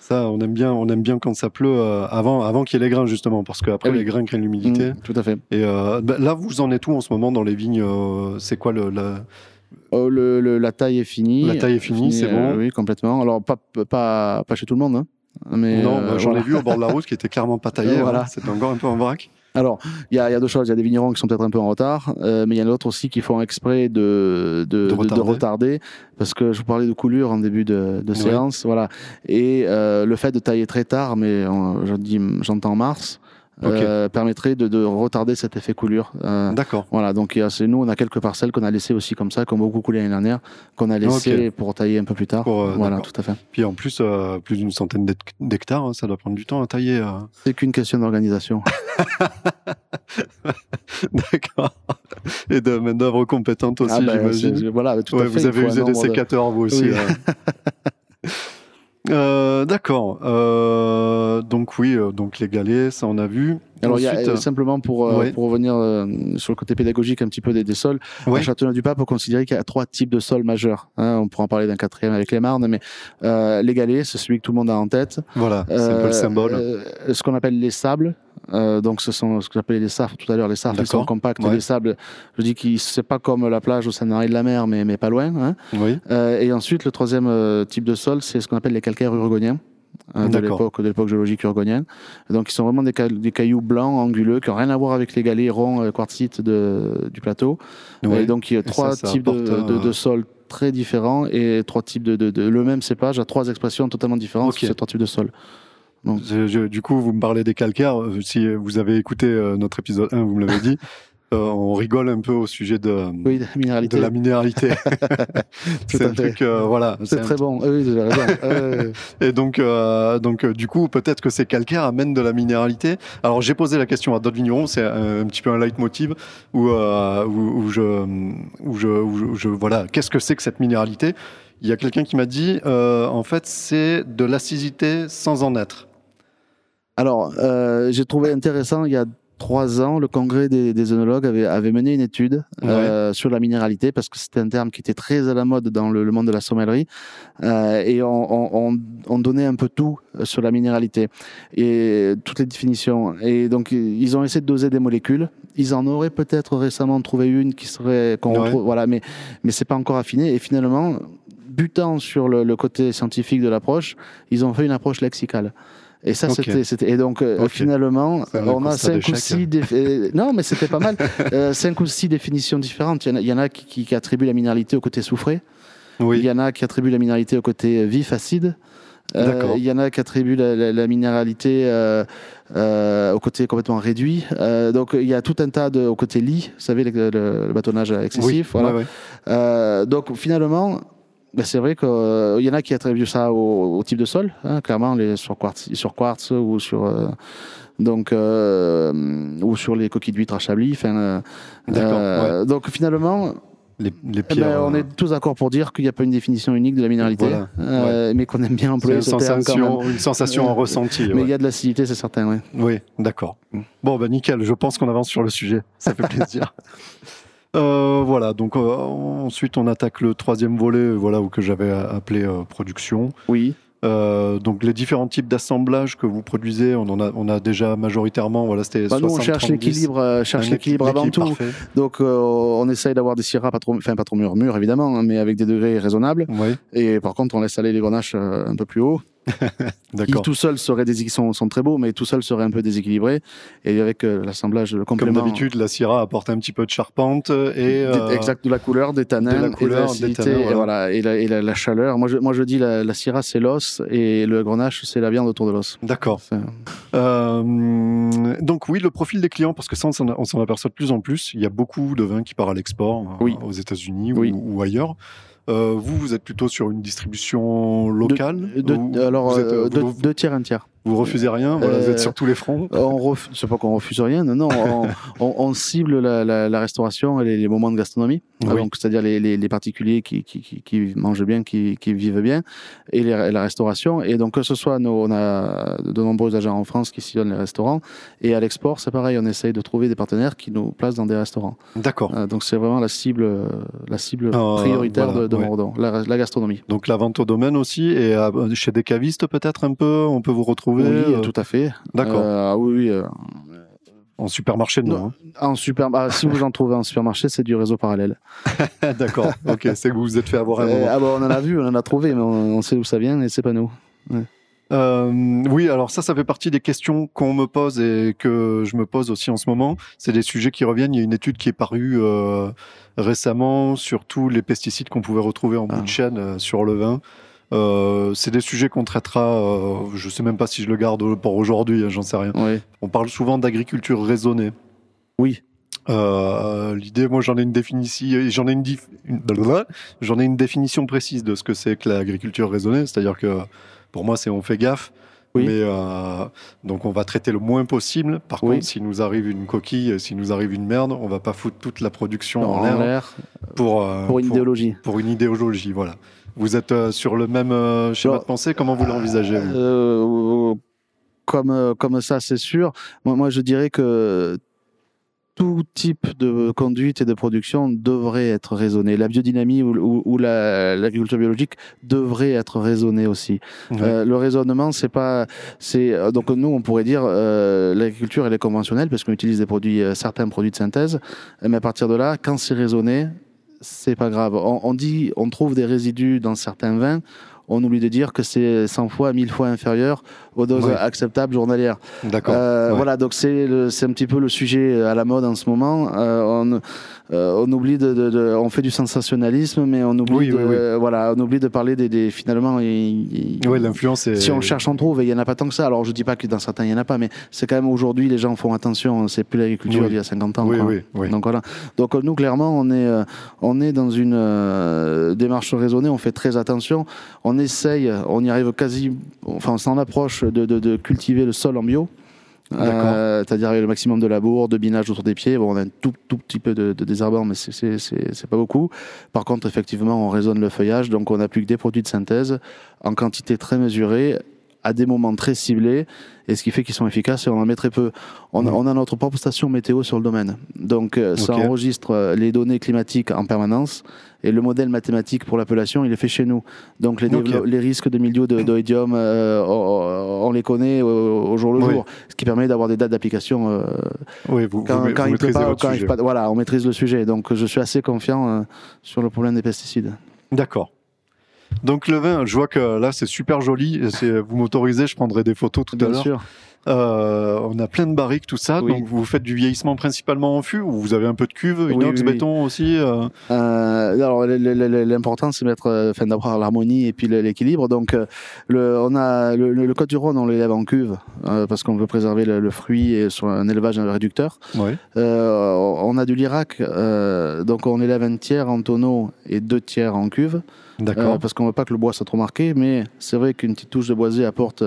Ça, on aime bien, on aime bien quand ça pleut euh, avant, avant qu'il y ait les grains justement, parce qu'après oui. les grains craignent l'humidité. Mm, tout à fait. Et bah, là, vous en êtes où en ce moment dans les vignes C'est quoi le, la- Oh, le- le- la taille est finie. La taille est finie, c'est euh, bon. Oui, complètement. Alors, pas, pas, pas chez tout le monde. hein. Mais, Non, euh, bah, j'en voilà. ai vu au bord de la route qui était clairement pas taillé. Euh, voilà. hein. C'était encore un peu en vrac. Alors, il y, a il y a deux choses. Il y a des vignerons qui sont peut-être un peu en retard, euh, mais il y en a d'autres aussi qui font exprès de, de, De de- de retarder. parce que je vous parlais de coulure en début de, séance, voilà. Et euh, le fait de tailler très tard, mais euh, je j'entends mars, euh, permettrait de, de retarder cet effet coulure. Euh, D'accord. voilà, donc c'est nous, on a quelques parcelles qu'on a laissées aussi comme ça, qui ont beaucoup coulé l'année dernière, qu'on a laissées pour tailler un peu plus tard. Pour, euh, voilà, tout à fait. Puis en plus, plus d'une centaine d'hect- d'hectares, hein, ça doit prendre du temps à tailler. C'est qu'une question d'organisation. D'accord. Et de main d'œuvre compétente aussi, Ah ben, j'imagine. Voilà, tout Ouais, à fait. vous avez usé des nombre de- sécateurs vous aussi. Oui. euh. D'accord. Euh, donc oui, euh, donc les galets, ça on a vu. Alors, il y a, simplement pour, ouais. pour revenir sur le côté pédagogique un petit peu des, des sols, Ouais. à Châteauneuf-du-Pape, on considère qu'il y a trois types de sols majeurs. hein. on pourra en parler d'un quatrième avec les Marnes, mais les galets, c'est celui que tout le monde a en tête. voilà, c'est un peu le symbole. ce qu'on appelle les sables. Euh, donc, ce sont ce que j'appelais les safres tout à l'heure. Les safres, ils sont compacts. Ouais. Les sables, je dis que c'est pas comme la plage au Saint-Henri de la Mer, mais, mais pas loin. hein. oui. Euh, et ensuite, le troisième euh, type de sol, c'est ce qu'on appelle les calcaires urgoniens. hein, de l'époque de l'époque géologique urgonienne. Donc, ils sont vraiment des, ca- des cailloux blancs, anguleux, qui n'ont rien à voir avec les galets ronds quartzites de, du plateau. Ouais. Et donc, il y a trois ça types de, apporte, de- de sols très différents et trois types de, le même cépage à trois expressions totalement différentes Ok. sur ces trois types de sols. Donc, Je- je- du coup, vous me parlez des calcaires. Euh, Si vous avez écouté euh, notre épisode 1, vous me l'avez dit. euh, on rigole un peu au sujet de, oui, la minéralité. de la minéralité. Tout c'est un truc, euh, voilà. C'est un- très bon. Oui, raison. Et donc, euh, donc du coup, peut-être que ces calcaires amènent de la minéralité. Alors, j'ai posé la question à d'autres vignerons. C'est un, un petit peu un leitmotiv où, où, où je, où je, où je, voilà, qu'est-ce que c'est que cette minéralité? Il y a quelqu'un qui m'a dit, en fait, c'est de l'acidité sans en être. Alors, euh, j'ai trouvé intéressant, il y a trois ans, le congrès des, des œnologues avait, avait mené une étude euh, sur la minéralité, parce que c'était un terme qui était très à la mode dans le, le monde de la sommellerie, euh, et on, on, on- on donnait un peu tout sur la minéralité, et toutes les définitions. Et donc, ils ont essayé de doser des molécules. Ils en auraient peut-être récemment trouvé une qui serait qu'on Ouais. voilà, mais mais c'est pas encore affiné. Et finalement, butant sur le, le côté scientifique de l'approche, ils ont fait une approche lexicale. Et ça, c'était, et donc, euh, finalement, on a cinq ou six, euh, non, mais c'était pas mal, Euh, cinq ou six définitions différentes. Il y en a, il y en a qui, qui, qui attribuent la minéralité au côté soufré. Il y en a qui attribuent la minéralité au côté euh, vif, acide. Euh, il y en a qui attribuent la, la- la minéralité euh, euh, au côté complètement réduit. Euh, donc il y a tout un tas de au côté lit, vous savez le, le- le bâtonnage excessif. Oui. voilà. Ouais, ouais. Euh, donc finalement, c'est vrai qu'il y en a qui attribuent ça au, au type de sol, hein, clairement les sur quartz, sur quartz ou sur euh, donc euh, ou sur les coquilles d'huîtres à Chablis. Euh, euh, donc finalement, Les, les eh ben, on euh, est tous d'accord pour dire qu'il n'y a pas une définition unique de la minéralité, Voilà, euh, mais qu'on aime bien employer une ce même. sensation, une sensation en ressenti. Mais ouais. il y a de l'acidité, c'est certain, oui. Oui, d'accord. Bon, bah nickel, je pense qu'on avance sur le sujet. Ça fait plaisir. Euh, voilà, donc euh, ensuite on attaque le troisième volet, voilà, que j'avais appelé euh, production. Oui. Donc les différents types d'assemblage que vous produisez, on en a, on a déjà majoritairement, voilà, c'était Bah, nous, on 60, cherche 30, 10. l'équilibre, cherche l'équilibre avant tout. parfait. Donc, on essaye d'avoir des syrahs pas trop, enfin pas trop mûrs évidemment, hein, mais avec des degrés raisonnables. Oui, Et par contre, on laisse aller les grenaches un peu plus haut. Qui tout seuls seraient des, qui sont, sont très beaux, mais tout seuls seraient un peu déséquilibrés. Et avec euh, l'assemblage, le Comme d'habitude, la Syrah apporte un petit peu de charpente et des- euh, exact de la couleur, des tanins, de la et couleur, des l'acidité, tanins, et voilà. et la, et la, la chaleur. Moi, je, moi, je dis la, la syrah c'est l'os et le grenache c'est la viande autour de l'os. D'accord. Euh, donc oui, le profil des clients, parce que ça, on s'en aperçoit de plus en plus. Il y a beaucoup de vins qui partent à l'export euh, Oui. aux États-Unis Oui. ou, ou ailleurs. Euh, vous, vous êtes plutôt sur une distribution locale De- ou alors, vous, êtes, euh, euh, deux, tiers, un tiers. vous refusez rien voilà, Vous êtes sur tous les fronts On refuse, c'est pas qu'on refuse rien, non, non, on, on- on cible la, la- la restauration et les, les moments de gastronomie. Oui. Donc, c'est-à-dire les, les- les particuliers qui, qui, qui- qui mangent bien, qui, vivent bien, et la restauration. Et donc, que ce soit, nous, on a de nombreux agents en France qui sillonnent les restaurants, et à l'export, c'est pareil, on essaye de trouver des partenaires qui nous placent dans des restaurants. D'accord. Donc, c'est vraiment la cible, la cible prioritaire voilà, de, de Ouais. La, la gastronomie. Donc la vente au domaine aussi et chez des cavistes peut-être un peu, on peut vous retrouver Oui, euh, tout à fait. D'accord. Euh, oui, oui. euh, en supermarché non. Non. en super, ah, si vous en trouvez en supermarché, c'est du réseau parallèle. hein. D'accord. ok, c'est que vous vous êtes fait avoir un Euh, moment. ah bon, on en a vu, on en a trouvé, mais on, on sait d'où ça vient et c'est pas nous. Euh, oui, alors ça, ça fait partie des questions qu'on me pose et que je me pose aussi en ce moment. C'est des sujets qui reviennent. Il y a une étude qui est parue euh, récemment sur tous les pesticides qu'on pouvait retrouver en bout Ah. de chaîne euh, sur le vin. C'est des sujets qu'on traitera. je sais même pas si je le garde pour aujourd'hui. hein, J'en sais rien. Oui. On parle souvent d'agriculture raisonnée. Oui. Euh, L'idée, moi, j'en ai une définition, j'en ai une, dif- une- blablabla. j'en ai une définition précise de ce que c'est que l'agriculture raisonnée. C'est-à-dire que pour moi, c'est on fait gaffe. Oui. Mais euh, donc on va traiter le moins possible. Par Oui. contre, s'il nous arrive une coquille, s'il nous arrive une merde, on va pas foutre toute la production en, En l'air pour, euh, pour une idéologie. pour une idéologie. Voilà. Vous êtes euh, sur le même euh, schéma Alors, de pensée. Comment vous l'envisagez Euh, comme, euh, comme ça, c'est sûr. Moi, moi, je dirais que tout type de conduite et de production devrait être raisonné. La biodynamie ou, ou- ou la- l'agriculture biologique devrait être raisonnée aussi. Ouais. Euh, le raisonnement, c'est pas, c'est euh, donc nous on pourrait dire euh, l'agriculture elle est conventionnelle parce qu'on utilise des produits, euh, certains produits de synthèse, mais à partir de là, quand c'est raisonné, c'est pas grave. On, on dit, on trouve des résidus dans certains vins. On oublie de dire que c'est 100 fois, 1000 fois inférieur aux doses acceptables journalières. D'accord. Euh, Ouais. Voilà, donc c'est un petit peu le sujet à la mode en ce moment. Euh, on, euh, on oublie de, de- de- on fait du sensationnalisme, mais on oublie, Oui, de, oui, oui. voilà, on oublie de parler des, des finalement. il- il- Ouais, l'influence est. si on cherche, on trouve, et il n'y en a pas tant que ça. Alors, je dis pas que dans certains, il n'y en a pas, mais c'est quand même aujourd'hui, les gens font attention. C'est plus l'agriculture d'il y a 50 ans. Oui, oui. Donc voilà. Donc nous, clairement, on est, on est dans une démarche raisonnée. On fait très attention. On essaye, on y arrive quasi, enfin, on s'en approche de, de- de cultiver le sol en bio. Euh, C'est-à-dire le maximum de labour, de binage autour des pieds. Bon, on a un tout, tout petit peu de, de désherbant, mais c'est pas beaucoup. Par contre, effectivement, on raisonne le feuillage, donc on n'a plus que des produits de synthèse en quantité très mesurée, à des moments très ciblés, et ce qui fait qu'ils sont efficaces et on en met très peu. On, a, on a notre propre station météo sur le domaine, donc euh, ça enregistre euh, les données climatiques en permanence, et le modèle mathématique pour l'appellation, il est fait chez nous. Donc les, risques de milieu de- d'oïdium, euh, on, on les connaît au, au jour le Oui. jour, ce qui permet d'avoir des dates d'application euh, Oui, vous, quand, vous, quand vous il pas, votre quand il pas- voilà, on maîtrise le sujet. Donc je suis assez confiant sur le problème des pesticides. D'accord. Donc le vin, je vois que là c'est super joli. Et Vous m'autorisez, je prendrai des photos tout à Bien l'heure. sûr. Euh, on a plein de barriques, tout ça. Oui. Donc vous faites du vieillissement principalement en fût ou vous avez un peu de cuve, inox, oui, oui. béton aussi euh, Euh, alors l'important c'est mettre, enfin d'avoir l'harmonie et puis l'équilibre. Donc le, on a le, Côte du Rhône, on l'élève en cuve parce qu'on veut préserver le, le fruit et sur un élevage réducteur. Ouais. On a du Lirac, donc on élève un tiers en tonneau et deux tiers en cuve. D'accord. Euh, parce qu'on veut pas que le bois soit trop marqué, mais c'est vrai qu'une petite touche de boisé apporte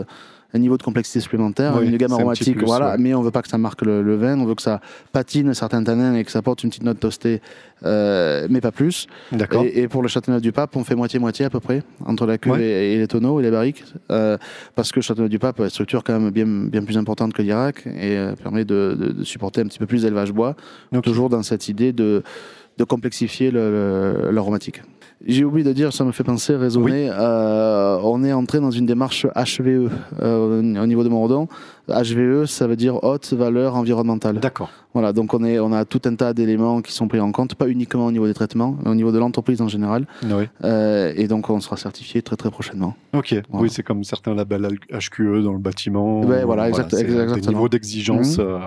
un niveau de complexité supplémentaire, Oui, une gamme aromatique, plus, voilà, ouais. mais on veut pas que ça marque le, le vin, on veut que ça patine certains tanins et que ça apporte une petite note toastée, euh, mais pas plus. D'accord. Et, et pour le Châteauneuf du Pape, on fait moitié-moitié à peu près, entre la cuve Ouais. et, et les tonneaux et les barriques, euh, parce que Châteauneuf du Pape a une structure quand même bien, bien plus importante que l'Irak et euh, permet de, de- de supporter un petit peu plus d'élevage bois, toujours dans cette idée de, de complexifier le- le- l'aromatique. J'ai oublié de dire, ça me fait penser, raisonner, euh, on est entré dans une démarche HVE euh, au niveau de Morodon. HVE, ça veut dire haute valeur environnementale. D'accord. Voilà, donc on, est, on a tout un tas d'éléments qui sont pris en compte, pas uniquement au niveau des traitements, mais au niveau de l'entreprise en général. Oui. Euh, et donc on sera certifié très très prochainement. Ok. Voilà. Oui, c'est comme certains labels HQE dans le bâtiment. Ouais, voilà, exact- c'est exactement. Des niveaux d'exigence Mhm. euh,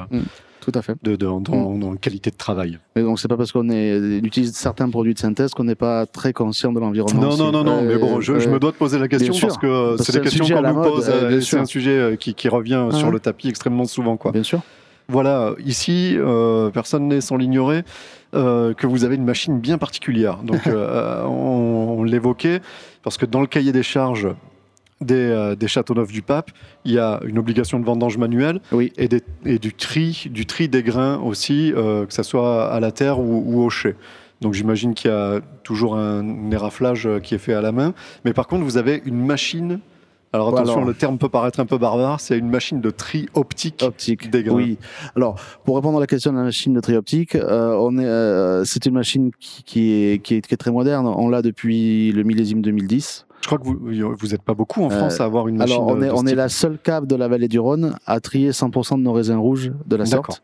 Tout à fait. de, de- dans, dans la qualité de travail. Et donc c'est pas parce qu'on utilise certains produits de synthèse qu'on n'est pas très conscient de l'environnement. Non, non, non, non, Euh, mais bon, je, je euh, me dois de poser la question parce que euh, c'est des questions qu'on nous pose euh, euh, c'est un sujet euh, qui, qui revient sur le tapis extrêmement souvent. Quoi. Bien sûr. Voilà, ici, euh, personne n'est sans l'ignorer, euh, que vous avez une machine bien particulière. Donc, euh, on, on l'évoquait, parce que dans le cahier des charges des, euh, des Châteauneuf du Pape, il y a une obligation de vendange manuelle Oui. et, des- et du, tri, du tri des grains aussi, euh, que ce soit à la terre ou, ou au chai. Donc j'imagine qu'il y a toujours un éraflage euh, qui est fait à la main. Mais par contre, vous avez une machine Alors attention, le terme peut paraître un peu barbare, c'est une machine de tri optique. Optique. Des grains. Oui. Alors, pour répondre à la question de la machine de tri optique, euh, on est, euh, c'est une machine qui, qui est, qui, est, qui est très moderne. On l'a depuis le millésime 2010. Je crois que vous vous n'êtes pas beaucoup en Euh, France à avoir une machine Alors, on de- est, de on est la seule cave de la vallée du Rhône à trier 100% de nos raisins rouges de la sorte.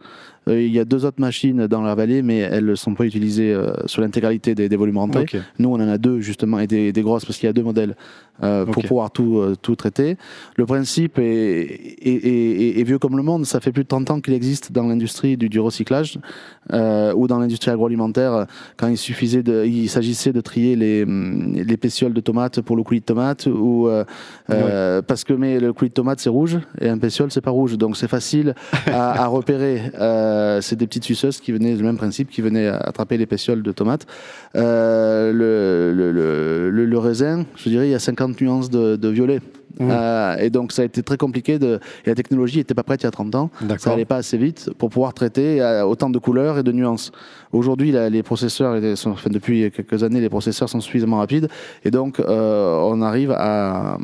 Euh, il y a deux autres machines dans la vallée, mais elles ne sont pas utilisées euh, sur l'intégralité des, des volumes rentrés. Ok. Nous, on en a deux, justement, et des, des grosses, parce qu'il y a deux modèles euh, pour pouvoir tout, euh, tout traiter. Le principe est, est, est- est vieux comme le monde. Ça fait plus de 30 ans qu'il existe dans l'industrie du, du recyclage euh, ou dans l'industrie agroalimentaire, quand il suffisait de, il s'agissait de trier les, les pétioles de tomates pour le coulis de tomate, ou, parce que mais le coulis de tomate c'est rouge et un pétiole c'est pas rouge. Donc c'est facile à, à repérer. Euh, c'est des petites suceuses qui venaient, le même principe, qui venaient attraper les pétioles de tomates. Euh, le, le, le, raisin, je dirais, il y a 50 nuances de, de violet. Mmh. Euh, et donc ça a été très compliqué de, et la technologie n'était pas prête il y a 30 ans. Ça D'accord. allait pas assez vite pour pouvoir traiter euh, autant de couleurs et de nuances. Aujourd'hui, les processeurs, étaient- sont, enfin, depuis quelques années, les processeurs sont suffisamment rapides et donc euh, on arrive à,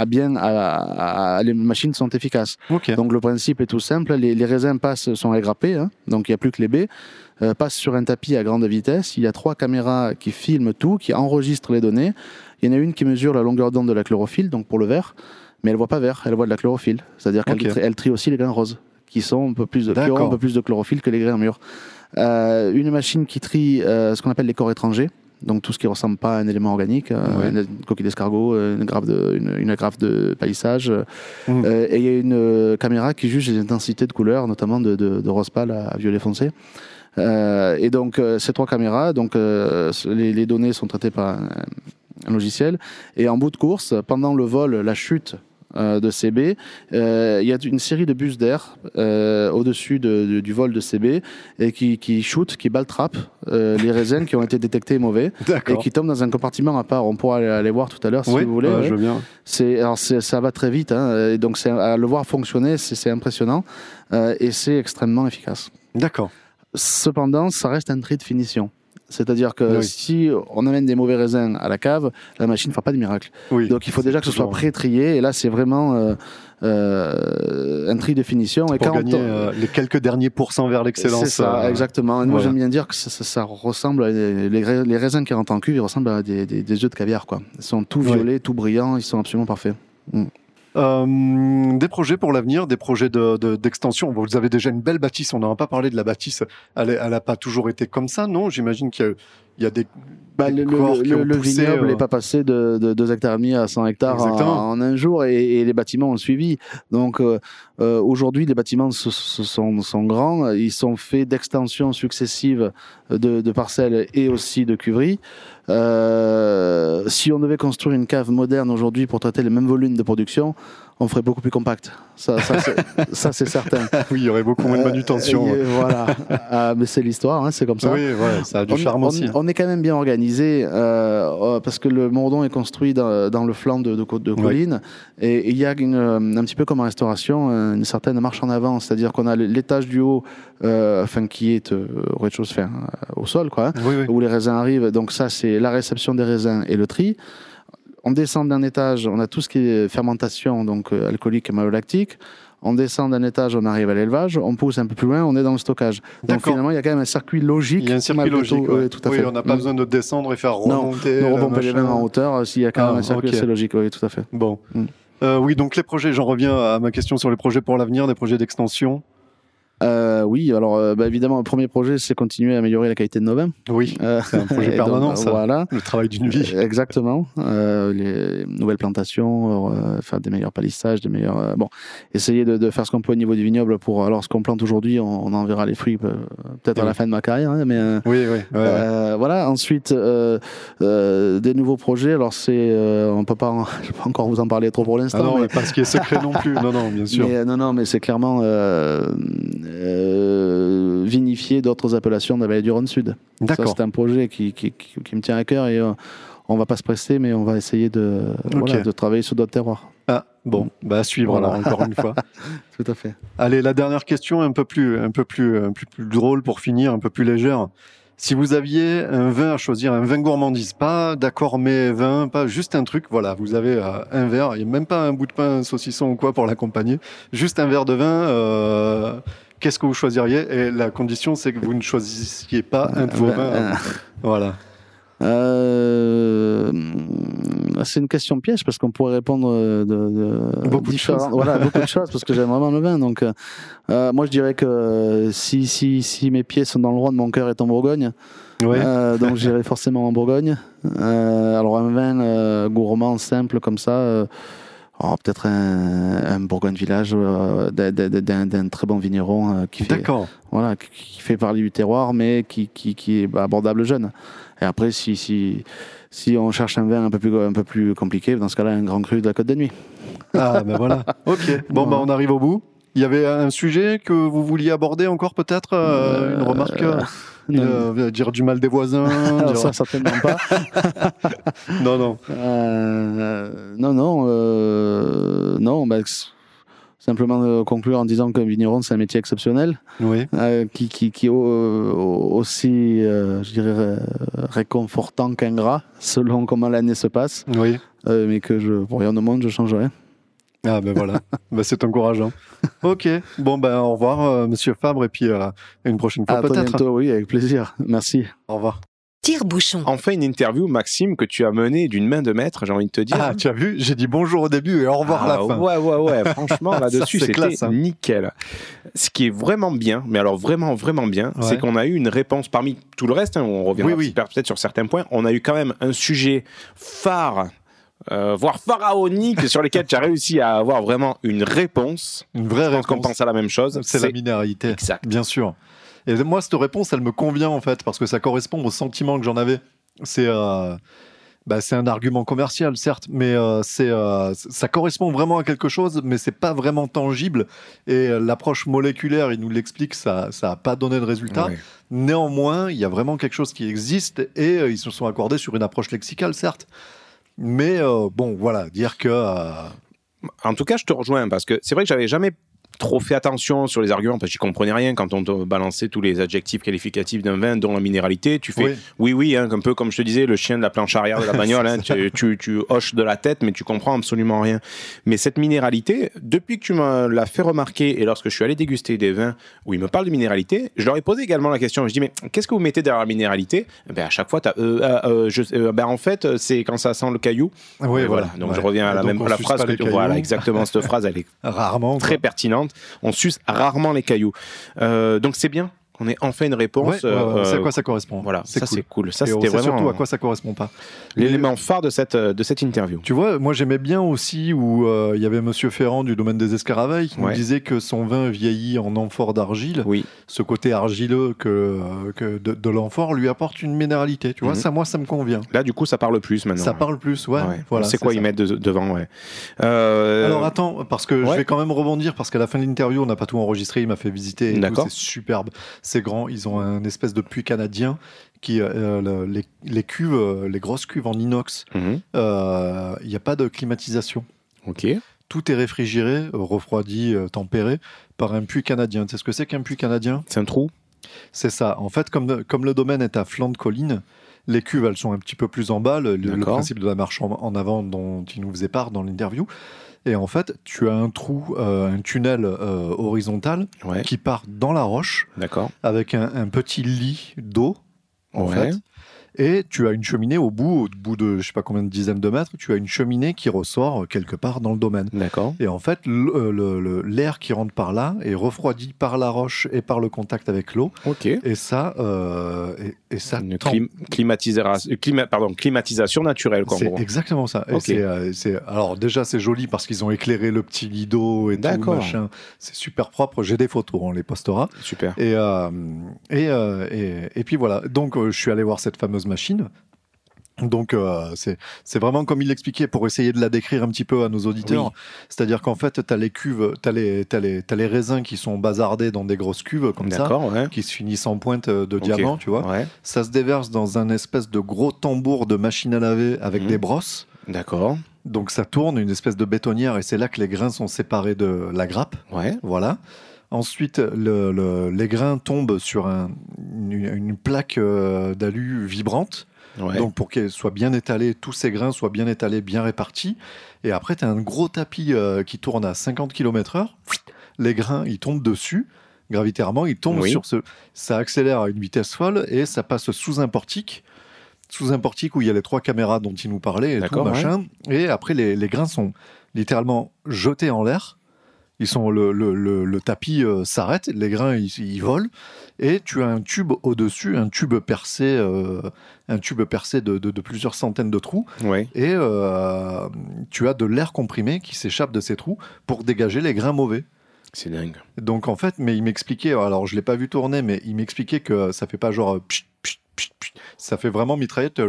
à bien, à, à- à- les machines sont efficaces. Donc le principe est tout simple, les, les raisins passent, sont aggrappés, hein, donc il n'y a plus que les baies, euh, passent sur un tapis à grande vitesse. Il y a trois caméras qui filment tout, qui enregistrent les données. Il y en a une qui mesure la longueur d'onde de la chlorophylle, donc pour le vert, mais elle voit pas vert, elle voit de la chlorophylle. C'est-à-dire qu'elle elle trie aussi les grains roses, qui, sont un peu plus, auront un peu plus de chlorophylle que les grains mûrs. Euh, une machine qui trie euh, ce qu'on appelle les corps étrangers. Donc tout ce qui ne ressemble pas à un élément organique, euh, Ouais. une coquille d'escargot, euh, une grappe de, une, une agrafe de palissage. euh, Mm. euh, et il y a une caméra qui juge les intensités de couleurs, notamment de, de, de rose pâle à, à violet foncé. Euh, et donc ces trois caméras, donc les, les données sont traitées par un, un logiciel. Et en bout de course, pendant le vol, la chute de CB, euh, il y a une série de bus d'air euh, au-dessus de- de- du vol de CB et qui, qui shoot, qui baltrappe euh, les raisins qui ont été détectés mauvais et qui tombent dans un compartiment à part. On pourra aller, aller voir tout à l'heure si Oui, vous voulez. ouais, ouais. je veux bien. C'est, alors ça va très vite, hein, et donc à le voir fonctionner, c'est, impressionnant euh, et c'est extrêmement efficace. D'accord. Cependant, ça reste un tri de finition. C'est-à-dire que Oui. si on amène des mauvais raisins à la cave, la machine ne fera pas de miracle. Oui. Donc il faut déjà que ce soit pré-trié, et là c'est vraiment euh, euh, un tri de finition. Et Pour quand gagner on- euh, les quelques derniers pourcents vers l'excellence. c'est ça, exactement. Moi, voilà. j'aime bien dire que ça, ça- ça ressemble à des- les, rais- les raisins qui rentrent en cuve, ils ressemblent à des, des, des œufs de caviar, quoi. Ils sont tout Ouais. violets, tout brillants, ils sont absolument parfaits. Euh, des projets pour l'avenir, des projets de- de- d'extension. Vous avez déjà une belle bâtisse. On n'en a pas parlé de la bâtisse. Elle n'a pas toujours été comme ça, non? J'imagine qu'il y y a des. Bah, des le, qui ont le poussé, vignoble euh, n'est pas passé de, de 2 hectares et demi à 100 hectares en, un jour et, et les bâtiments ont suivi. Donc euh, euh, aujourd'hui, les bâtiments se- se- sont, sont grands. Ils sont faits d'extensions successives de, de parcelles et aussi de cuveries. Euh, si on devait construire une cave moderne aujourd'hui pour traiter les mêmes volumes de production, on ferait beaucoup plus compact. Ça, ça, c'est- certain. oui, il y aurait beaucoup moins de manutention. Euh, et voilà. Ah, mais c'est l'histoire, hein, c'est comme ça oui, ouais, ça a du on, charme on- aussi. hein. on est quand même bien organisé euh, euh, parce que le Mordon est construit dans, dans le flanc de, de, de colline et et il y a une, euh, un petit peu comme en restauration une certaine marche en avant, c'est-à-dire qu'on a l'étage du haut, euh, enfin qui est au rez-de-chaussée, au sol, quoi, hein, Oui, oui. où les raisins arrivent. Donc ça, c'est la réception des raisins et le tri. On descend d'un étage, on a tout ce qui est fermentation, donc euh, alcoolique et malolactique. On descend d'un étage, on arrive à l'élevage. On pousse un peu plus loin, on est dans le stockage. Donc finalement, il y a quand même un circuit logique. Il y a un circuit logique. tout. ouais. Tout à oui, fait. on n'a pas Mm. besoin de descendre et faire Non, remonter. de le repomper les mêmes en hauteur, euh, s'il y a quand Ah, même un circuit ok. assez logique, oui, tout à fait. Bon. Mm. Euh, oui, donc les projets, j'en reviens à ma question sur les projets pour l'avenir, des projets d'extension. Euh, oui, alors euh, bah, évidemment, le premier projet, c'est continuer à améliorer la qualité de nos vins. Oui, Euh, c'est un projet et permanent, donc, ça. Voilà. Le travail d'une vie. Euh, Exactement. Euh, les nouvelles plantations, faire des meilleurs palissages, des meilleurs. bon, essayer de, de faire ce qu'on peut au niveau du vignoble pour. Alors, ce qu'on plante aujourd'hui, on, on en verra les fruits peut-être à la fin de ma carrière, hein, mais. euh, Oui, oui. ouais, ouais. voilà. Ensuite, euh, euh, des nouveaux projets. Alors, c'est, euh, on peut pas, en- je peux pas encore vous en parler trop pour Ah l'instant. non, mais- mais pas ce qui est secret non plus. Non, non, bien sûr. Mais, non, non, mais c'est clairement euh, vinifier d'autres appellations de la vallée du Rhône Sud. D'accord. c'est un projet qui, qui, qui- qui me tient à cœur et euh, on va pas se presser, mais on va essayer de, voilà, de travailler sur d'autres terroirs. Ah, bon, bah à suivre Voilà. alors, encore une fois. Tout à fait. Allez, la dernière question, un peu plus, un peu plus, un peu plus drôle pour finir, un peu plus légère. Si vous aviez un vin à choisir, un vin gourmandise, pas d'accord mais vin, pas juste un truc, voilà, vous avez euh, un verre, il n'y a même pas un bout de pain, un saucisson ou quoi pour l'accompagner, juste un verre de vin, euh, qu'est-ce que vous choisiriez Et la condition, c'est que vous ne choisissiez pas un de vos Euh, vins. euh, Voilà. Euh, c'est une question piège parce qu'on pourrait répondre euh, de, de Beaucoup de choses. Voilà, beaucoup de choses parce que j'aime vraiment le vin. Donc, euh, moi, je dirais que si, si, si mes pieds sont dans le Rhône, mon cœur est en Bourgogne. Ouais. Euh, donc, j'irai forcément en Bourgogne. Alors, un vin gourmand, simple comme ça. Oh, Peut-être un, un Bourgogne village euh, d'un- très bon vigneron euh, qui fait voilà, qui- qui fait parler du terroir, mais qui, qui, qui est bah, abordable jeune. Et après, si, si, si on cherche un vin un peu plus, un peu plus compliqué, dans ce cas-là, un grand cru de la Côte de Nuit. Ah, ben voilà. Ok. Bon, bah, on arrive au bout. Il y avait un sujet que vous vouliez aborder encore, peut-être euh, Une remarque euh, euh, Dire du mal des voisins dire- ça, certainement pas. Non, non. Euh, non, non, euh, non, bah, simplement conclure en disant qu'un vigneron, c'est un métier exceptionnel, Oui. qui, qui, qui est au- au- aussi, je dirais, réconfortant qu'ingrat, selon comment l'année se passe, Oui. mais que je, pour rien au monde, je changerai. Ah ben voilà, bah, c'est encourageant. Ok, bon ben au revoir euh, Monsieur Fabre et puis euh, à une prochaine fois peut-être. bientôt, oui, avec plaisir. Merci. Au revoir. Tire-bouchon. Enfin, une interview, Maxime, que tu as menée d'une main de maître, j'ai envie de te dire. Ah tu as vu, j'ai dit bonjour au début et au revoir à la Ah, fin. Ouais, ouais, ouais. Franchement, là-dessus, c'est c'était hein. nickel. Ce qui est vraiment bien, mais alors vraiment, vraiment bien, Ouais. c'est qu'on a eu une réponse parmi tout le reste. hein, on reviendra Oui, oui. peut-être sur certains points. On a eu quand même un sujet phare. Euh, voire pharaonique sur lesquels tu as réussi à avoir vraiment une réponse. Une vraie Je pense qu'on réponse. pense à la même chose. C'est la minéralité. exact. Bien sûr. Et moi cette réponse, elle me convient en fait parce que ça correspond au sentiment que j'en avais. C'est euh, bah, c'est un argument commercial certes, mais euh, c'est ça correspond vraiment à quelque chose, mais c'est pas vraiment tangible. Et l'approche moléculaire, il nous l'explique, ça ça a pas donné de résultat. Néanmoins, il y a vraiment quelque chose qui existe et ils se sont accordés sur une approche lexicale, certes. Mais euh, bon, voilà, dire que. euh, En tout cas, je te rejoins parce que c'est vrai que j'avais jamais trop fait attention sur les arguments parce que j'y comprenais rien quand on te balançait tous les adjectifs qualificatifs d'un vin, dont la minéralité. Tu fais Oui. oui, oui, hein, un peu comme je te disais, le chien de la planche arrière de la bagnole. hein, tu, tu, tu hoches de la tête, mais tu comprends absolument rien. Mais cette minéralité, depuis que tu me l'as fait remarquer et lorsque je suis allé déguster des vins où ils me parlent de minéralité, je leur ai posé également la question. Je dis, mais qu'est-ce que vous mettez derrière la minéralité? Eh ben, À chaque fois, tu as, ben, en fait, c'est quand ça sent le caillou. oui, voilà. Donc Ouais. je reviens à la donc, même la phrase que tu. Voilà, exactement. Cette phrase, elle est Rarement. très quoi. pertinente. On suce rarement les cailloux. Euh, donc c'est bien qu'on ait enfin une réponse. Ouais, ouais, ouais, c'est à euh, quoi ça correspond. Voilà, ça cool. c'est cool. Ça Et on c'était vraiment surtout à quoi ça correspond pas. l'élément phare de cette, de cette interview. Tu vois, moi j'aimais bien aussi où euh, il y avait Monsieur Ferrand du domaine des Escaraveilles qui nous disait que son vin vieillit en amphore d'argile. Oui, Ce côté argileux que, euh, que de, de l'amphore lui apporte une minéralité. Tu vois, Mhm. ça moi ça me convient. là du coup ça parle plus maintenant. Ça parle plus, ouais. Voilà, c'est quoi ça. ils mettent de- devant, ouais. Euh, Alors attends, parce que je vais quand même rebondir, parce qu'à la fin de l'interview, on n'a pas tout enregistré, il m'a fait visiter, D'accord. c'est superbe, c'est grand, ils ont un espèce de puits canadien, qui, euh, le- les, les cuves, euh, les grosses cuves en inox, mhm, euh, il n'y a pas de climatisation. Ok. Tout est réfrigéré, refroidi, tempéré par un puits canadien. Tu sais ce que c'est qu'un puits canadien? C'est un trou. C'est ça. En fait, comme, comme le domaine est à flanc de colline, les cuves, elles sont un petit peu plus en bas. Le, principe de la marche en, en avant dont il nous faisait part dans l'interview. Et en fait, tu as un trou, euh, un tunnel euh, horizontal Ouais. qui part dans la roche D'accord. avec un, un petit lit d'eau, en Ouais. fait. Et tu as une cheminée au bout, au bout de je sais pas combien de dizaines de mètres, tu as une cheminée qui ressort quelque part dans le domaine. D'accord. Et en fait, euh, l'air qui rentre par là est refroidi par la roche et par le contact avec l'eau. Ok. Et ça, euh, et, et ça Une tend- clim- climatisera- clima- pardon, climatisation naturelle, C'est gros. exactement ça. C'est, euh, alors déjà, c'est joli parce qu'ils ont éclairé le petit d'eau et tout, machin. C'est super propre. J'ai des photos, on les postera. Super. Et, euh, et, euh, et, et puis voilà. Donc, euh, je suis allé voir cette fameuse machine. Donc, euh, c'est vraiment comme il l'expliquait pour essayer de la décrire un petit peu à nos auditeurs. Oui. C'est-à-dire qu'en fait, tu as les cuves, tu as les, t'as les, raisins qui sont bazardés dans des grosses cuves comme ça, ouais. qui se finissent en pointe de diamant, tu vois. Ouais. Ça se déverse dans un espèce de gros tambour de machine à laver avec Mhm. des brosses. D'accord. Donc ça tourne, une espèce de bétonnière, et c'est là que les grains sont séparés de la grappe. Ouais. Voilà. Ensuite, le- le- les grains tombent sur un, une, une plaque euh, d'alu vibrante. Ouais. Donc pour qu'elle soit bien étalée, tous ces grains soient bien étalés, bien répartis. Et après, tu as un gros tapis euh, qui tourne à 50 km/h. Les grains, ils tombent dessus. Gravitairement, ils tombent Oui. sur ce. Ça accélère à une vitesse folle et ça passe sous un portique. Sous un portique où il y a les trois caméras dont il nous parlait et tout machin. Et après, les, les grains sont littéralement jetés en l'air. Ils sont le, le, le, le tapis euh, s'arrête, les grains ils, ils volent et tu as un tube au-dessus, un tube percé, euh, un tube percé de, de- de plusieurs centaines de trous Ouais. et euh, tu as de l'air comprimé qui s'échappe de ces trous pour dégager les grains mauvais. C'est dingue. Donc en fait, mais il m'expliquait, alors je l'ai pas vu tourner, mais il m'expliquait que ça fait pas genre pchit, pchit, pchit, pchit. ça fait vraiment mitraillette.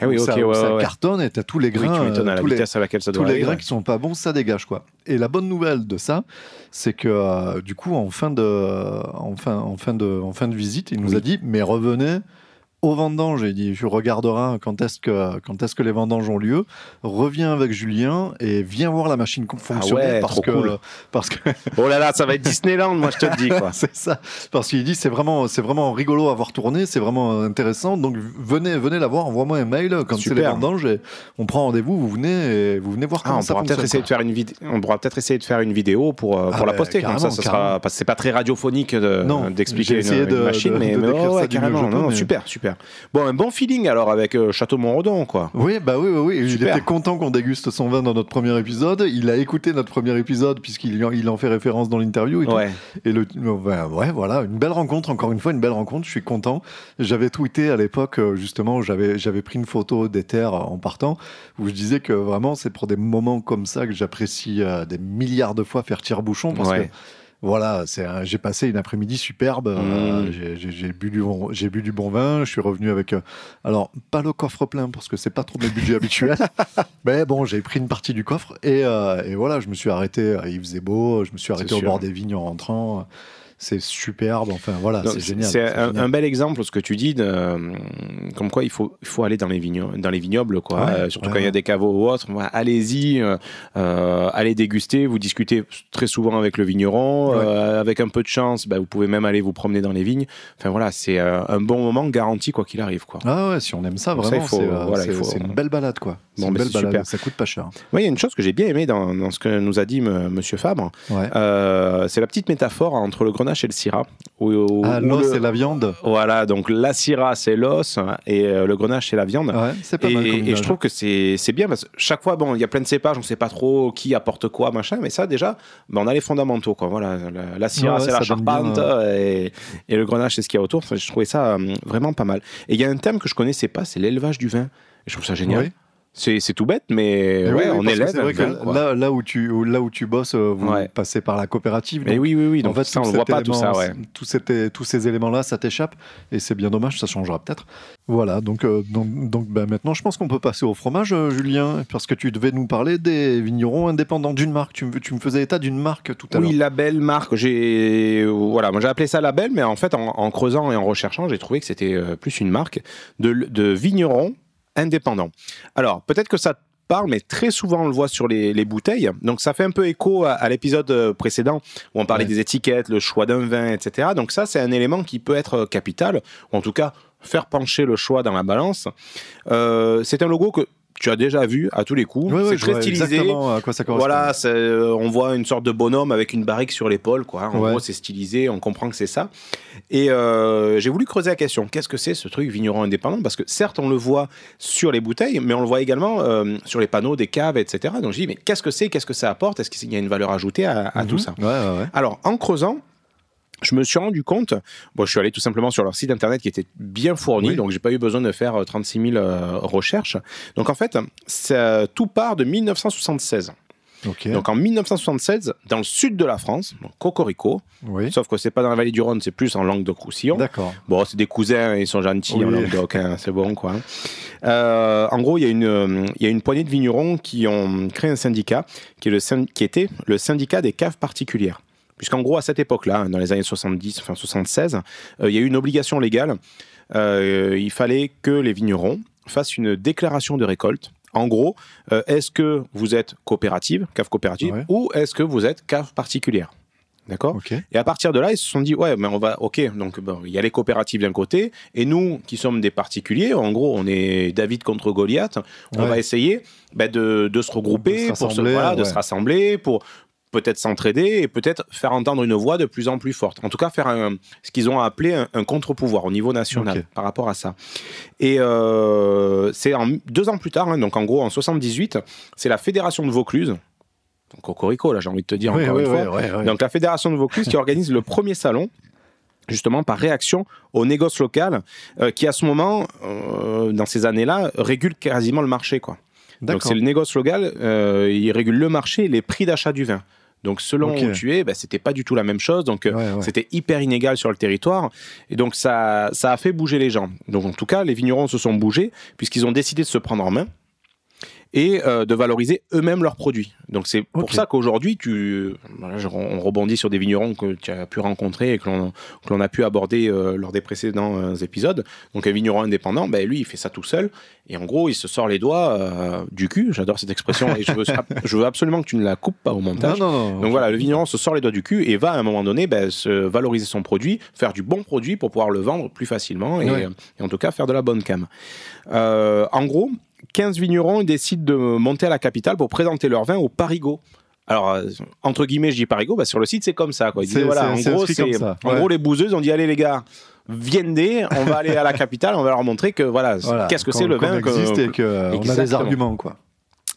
Ah oui, où ok, ça, ouais, où ça ouais, ouais. cartonne et t'as tous les Oui, grains, tu m'étonnes à euh, la tous les, à laquelle ça tous doit les aller, grains ouais. qui sont pas bons, ça dégage quoi. Et la bonne nouvelle de ça, c'est que euh, du coup en fin de, en fin, en fin de, en fin de visite, il nous Oui. a dit mais revenez aux vendanges. Il dit tu regarderas quand est-ce que quand est-ce que les vendanges ont lieu. Reviens avec Julien et viens voir la machine fonctionner Ah ouais, parce que cool. parce que Oh là là, ça va être Disneyland, moi je te le dis quoi. c'est ça. Parce qu'il dit c'est vraiment, c'est vraiment rigolo à voir tourner, c'est vraiment intéressant. Donc venez, venez la voir, envoie-moi un mail quand c'est les vendanges et on prend rendez-vous. Vous venez et vous venez voir Ah, comment on ça pourra peut-être essayer de faire une vidéo. On pourra peut-être essayer de faire une vidéo pour, euh, Ah pour la bah, poster comme ça. ça sera parce que c'est pas très radiophonique de- d'expliquer une, essayé une de- machine, de- mais, de mais ouais, mieux carrément. non, mais- super, super. Bon, un bon feeling alors avec euh, Château Montredon quoi. Oui, bah oui, oui, oui. Il Super. était content qu'on déguste son vin dans notre premier épisode. Il a écouté notre premier épisode puisqu'il il en fait référence dans l'interview. Et. Ouais. et le, ben, ouais, voilà, une belle rencontre. Encore une fois, une belle rencontre. Je suis content. J'avais tweeté à l'époque euh, justement, où j'avais j'avais pris une photo des terres en partant où je disais que vraiment c'est pour des moments comme ça que j'apprécie euh, des milliards de fois faire tire-bouchon parce Ouais. que voilà, c'est un- j'ai passé une après-midi superbe. euh, Mmh. j'ai- j'ai j'ai bu du bon- j'ai bu du bon vin. Je suis revenu avec euh, alors pas le coffre plein parce que c'est pas trop mes budgets habituels. Mais bon, j'ai pris une partie du coffre et, euh, et voilà, je me suis arrêté. Il faisait beau. Je me suis arrêté C'est au sûr. bord des vignes en rentrant. C'est superbe. Enfin voilà, c'est génial. C'est un, bel exemple ce que tu dis, de, euh, comme quoi il faut, il faut aller dans les, vigno- dans les vignobles, quoi. Ouais, Euh, surtout ouais, quand il y a des caveaux ou autres. Voilà, Allez-y, euh, allez déguster. Vous discutez très souvent avec le vigneron. Euh, avec un peu de chance, bah, vous pouvez même aller vous promener dans les vignes. Enfin voilà, c'est un bon moment garanti quoi qu'il arrive, quoi. Ah ouais, si on aime ça, vraiment, c'est voilà, une belle balade, quoi. C'est Bon, une belle balade, super. ça coûte pas cher. Ouais, il y a une chose que j'ai bien aimé dans, dans ce que nous a dit M. Monsieur Fabre. C'est la petite métaphore entre le et le syrah. Où, où- ah, l'os le- et la viande. Voilà, donc la syrah c'est l'os et euh, le grenache c'est la viande. Ouais, c'est pas Et, mal. et je trouve que c'est bien parce que chaque fois, bon, il y a plein de cépages, on sait pas trop qui apporte quoi, machin, mais ça déjà, ben, on a les fondamentaux, quoi. Voilà, la, la syrah Ouais, c'est la charpente bien, et, et le grenache c'est ce qu'il y a autour. Enfin, je trouvais ça euh, vraiment pas mal. Et il y a un thème que je connaissais pas, c'est l'élevage du vin. Et je trouve ça génial. Oui. C'est tout bête, mais Mais ouais, oui, oui, on que élève c'est vrai que vin, quoi. là, là où tu là où tu bosses, euh, vous Ouais. passez par la coopérative. Mais oui, oui, oui. Donc en fait, ça, on le voit pas tout ça, élément- ouais. tout cet- tous ces éléments-là, ça t'échappe et c'est bien dommage. Ça changera peut-être. Voilà. Donc euh, donc, donc ben, maintenant, je pense qu'on peut passer au fromage, euh, Julien, parce que tu devais nous parler des vignerons indépendants d'une marque. Tu, me- tu me faisais état d'une marque tout à l'heure. Oui, label, marque. J'ai voilà, moi j'ai appelé ça label, mais en fait, en, en creusant et en recherchant, j'ai trouvé que c'était plus une marque de, de vignerons indépendants. Alors, peut-être que ça te parle, mais très souvent on le voit sur les, les bouteilles. Donc, ça fait un peu écho à, à l'épisode euh, précédent où on parlait Ouais. des étiquettes, le choix d'un vin, etc. Donc, ça, c'est un élément qui peut être euh, capital, ou en tout cas faire pencher le choix dans la balance. Euh, c'est un logo que tu as déjà vu à tous les coups. Ouais, c'est très stylisé. Exactement à quoi ça correspond. Voilà, euh, on voit une sorte de bonhomme avec une barrique sur l'épaule, quoi. En Ouais. gros, c'est stylisé, on comprend que c'est ça. Et euh, j'ai voulu creuser la question. Qu'est-ce que c'est ce truc vigneron indépendant? Parce que certes, on le voit sur les bouteilles, mais on le voit également euh, sur les panneaux des caves, etc. Donc je dis, mais qu'est-ce que c'est? Qu'est-ce que ça apporte? Est-ce qu'il y a une valeur ajoutée à, à tout Mhm. ça? Ouais, ouais, ouais. alors, en creusant, je me suis rendu compte, bon, je suis allé tout simplement sur leur site internet qui était bien fourni, Oui. donc j'ai pas eu besoin de faire euh, 36 000 euh, recherches. Donc en fait, ça, tout part de 1976. Ok. Donc en 1976, dans le sud de la France, donc Cocorico, oui. sauf que c'est pas dans la vallée du Rhône, c'est plus en Languedoc-Roussillon. D'accord. Bon, c'est des cousins, ils sont gentils Oui. en Languedoc, hein, c'est bon quoi. Euh, en gros, il y, a une, euh, il y a une poignée de vignerons qui ont créé un syndicat qui, est le, syn- qui était le syndicat des caves particulières. Puisqu'en gros, à cette époque-là, dans les années 70, enfin 76, euh, il y a eu une obligation légale. Euh, il fallait que les vignerons fassent une déclaration de récolte. En gros, euh, est-ce que vous êtes coopérative, cave coopérative, Ouais. ou est-ce que vous êtes cave particulière? D'accord? Et à partir de là, ils se sont dit, ouais, mais on va, ok, donc bon, il y a les coopératives d'un côté, et nous, qui sommes des particuliers, en gros, on est David contre Goliath, on Ouais. va essayer bah, de, de se regrouper, De se pour se, voilà, de se rassembler, pour peut-être s'entraider et peut-être faire entendre une voix de plus en plus forte. En tout cas, faire un- ce qu'ils ont appelé un, un contre-pouvoir au niveau national par rapport à ça. Et euh, c'est deux ans plus tard, hein, donc en gros en 78, c'est la Fédération de Vaucluse, donc Cocorico, là j'ai envie de te dire encore une fois, donc la Fédération de Vaucluse qui organise le premier salon justement par réaction au négoce local euh, qui à ce moment, euh, dans ces années-là, régule quasiment le marché. Quoi. Donc c'est le négoce local, euh, il régule le marché et les prix d'achat du vin. Donc selon Ok. où tu es, ben, c'était pas du tout la même chose. Donc euh, Ouais, ouais. c'était hyper inégal sur le territoire. Et donc ça, ça a fait bouger les gens. Donc en tout cas, les vignerons se sont bougés puisqu'ils ont décidé de se prendre en main et euh, de valoriser eux-mêmes leurs produits. Donc c'est pour ça qu'aujourd'hui, tu, voilà, je- on rebondit sur des vignerons que tu as pu rencontrer et que l'on a pu aborder euh, lors des précédents euh, épisodes. Donc un vigneron indépendant, ben, lui, il fait ça tout seul. Et en gros, il se sort les doigts du cul. J'adore cette expression. et je veux, je veux absolument que tu ne la coupes pas au montage. Non, non, non. Donc voilà, le vigneron se sort les doigts du cul et va à un moment donné ben, se valoriser son produit, faire du bon produit pour pouvoir le vendre plus facilement et, Ouais. et en tout cas faire de la bonne cam. En gros, 15 vignerons décident de monter à la capitale pour présenter leur vin au Parigot. Alors, euh, entre guillemets, je dis Parigot, bah, sur le site c'est comme ça. Quoi. Ils C'est- disaient, voilà, c'est- en gros, c'est- ça, en ouais. gros, les bouseuses ont dit allez les gars, viendez, on va aller à la capitale, on va leur montrer que voilà, Voilà, qu'est-ce que qu'on- c'est le qu'on vin. que- existe et qu'on a des arguments, quoi.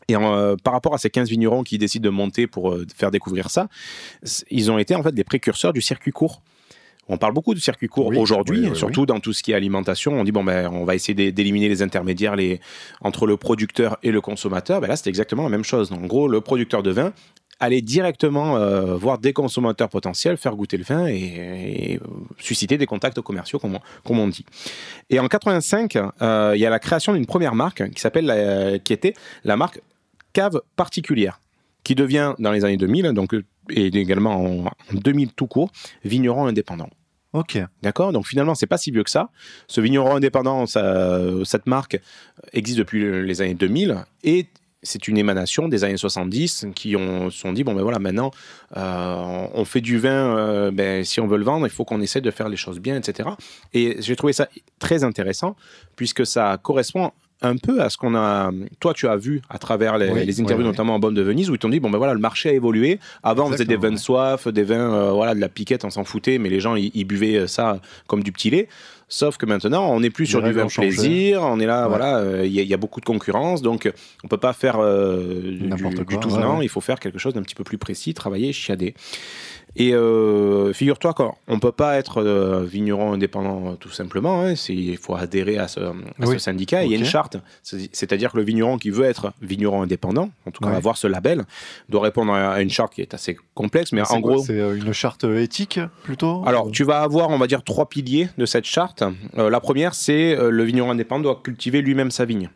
et euh, par rapport à ces 15 vignerons qui décident de monter pour euh, faire découvrir ça, ils ont été en fait des précurseurs du circuit court. On parle beaucoup du circuit court Oui, aujourd'hui, oui, oui, surtout dans tout ce qui est alimentation. On dit bon ben on va essayer d'é- d'éliminer les intermédiaires les, entre le producteur et le consommateur. Ben là c'est exactement la même chose. En gros, le producteur de vin allait directement euh, voir des consommateurs potentiels, faire goûter le vin et, et, euh, susciter des contacts commerciaux, comme on, comme on dit. Et en 85, euh, il y a la création d'une première marque qui s'appelle, la- qui était la marque cave particulière, qui devient dans les années 2000, donc et également en, en 2000 tout court, vigneron indépendant. Ok. D'accord? Donc finalement, c'est pas si vieux que ça. Ce vigneron indépendant, ça- cette marque existe depuis le- les années 2000 et c'est une émanation des années 70 qui ont se sont dit bon ben voilà maintenant euh, on fait du vin euh, ben, si on veut le vendre il faut qu'on essaie de faire les choses bien etc et j'ai trouvé ça très intéressant puisque ça correspond un peu à ce qu'on a toi tu as vu à travers les, Oui, les interviews oui, oui. notamment en Bonne de Venise où ils t'ont dit bon ben voilà le marché a évolué avant on faisait des vins Exactement, de soif des vins euh, voilà de la piquette on s'en foutait mais les gens ils, buvaient ça comme du petit lait Sauf que maintenant, on n'est plus sur du vin plaisir, on est là, Ouais. voilà, euh, il y, a- il y a beaucoup de concurrence, donc on peut pas faire euh, du, quoi, tout venant, ouais. il faut faire quelque chose d'un petit peu plus précis, travailler, chiader. Et euh, figure-toi qu'on peut pas être euh, vigneron indépendant euh, tout simplement, hein, il faut adhérer à ce, à ce Oui. syndicat, il y a une charte, c'est- c'est-à-dire que le vigneron qui veut être vigneron indépendant, en tout cas Ouais. avoir ce label, doit répondre à une charte qui est assez complexe, mais en gros... c'est une charte éthique plutôt Alors, tu vas avoir, on va dire, trois piliers de cette charte. Euh, la première, c'est le vigneron indépendant doit cultiver lui-même sa vigne.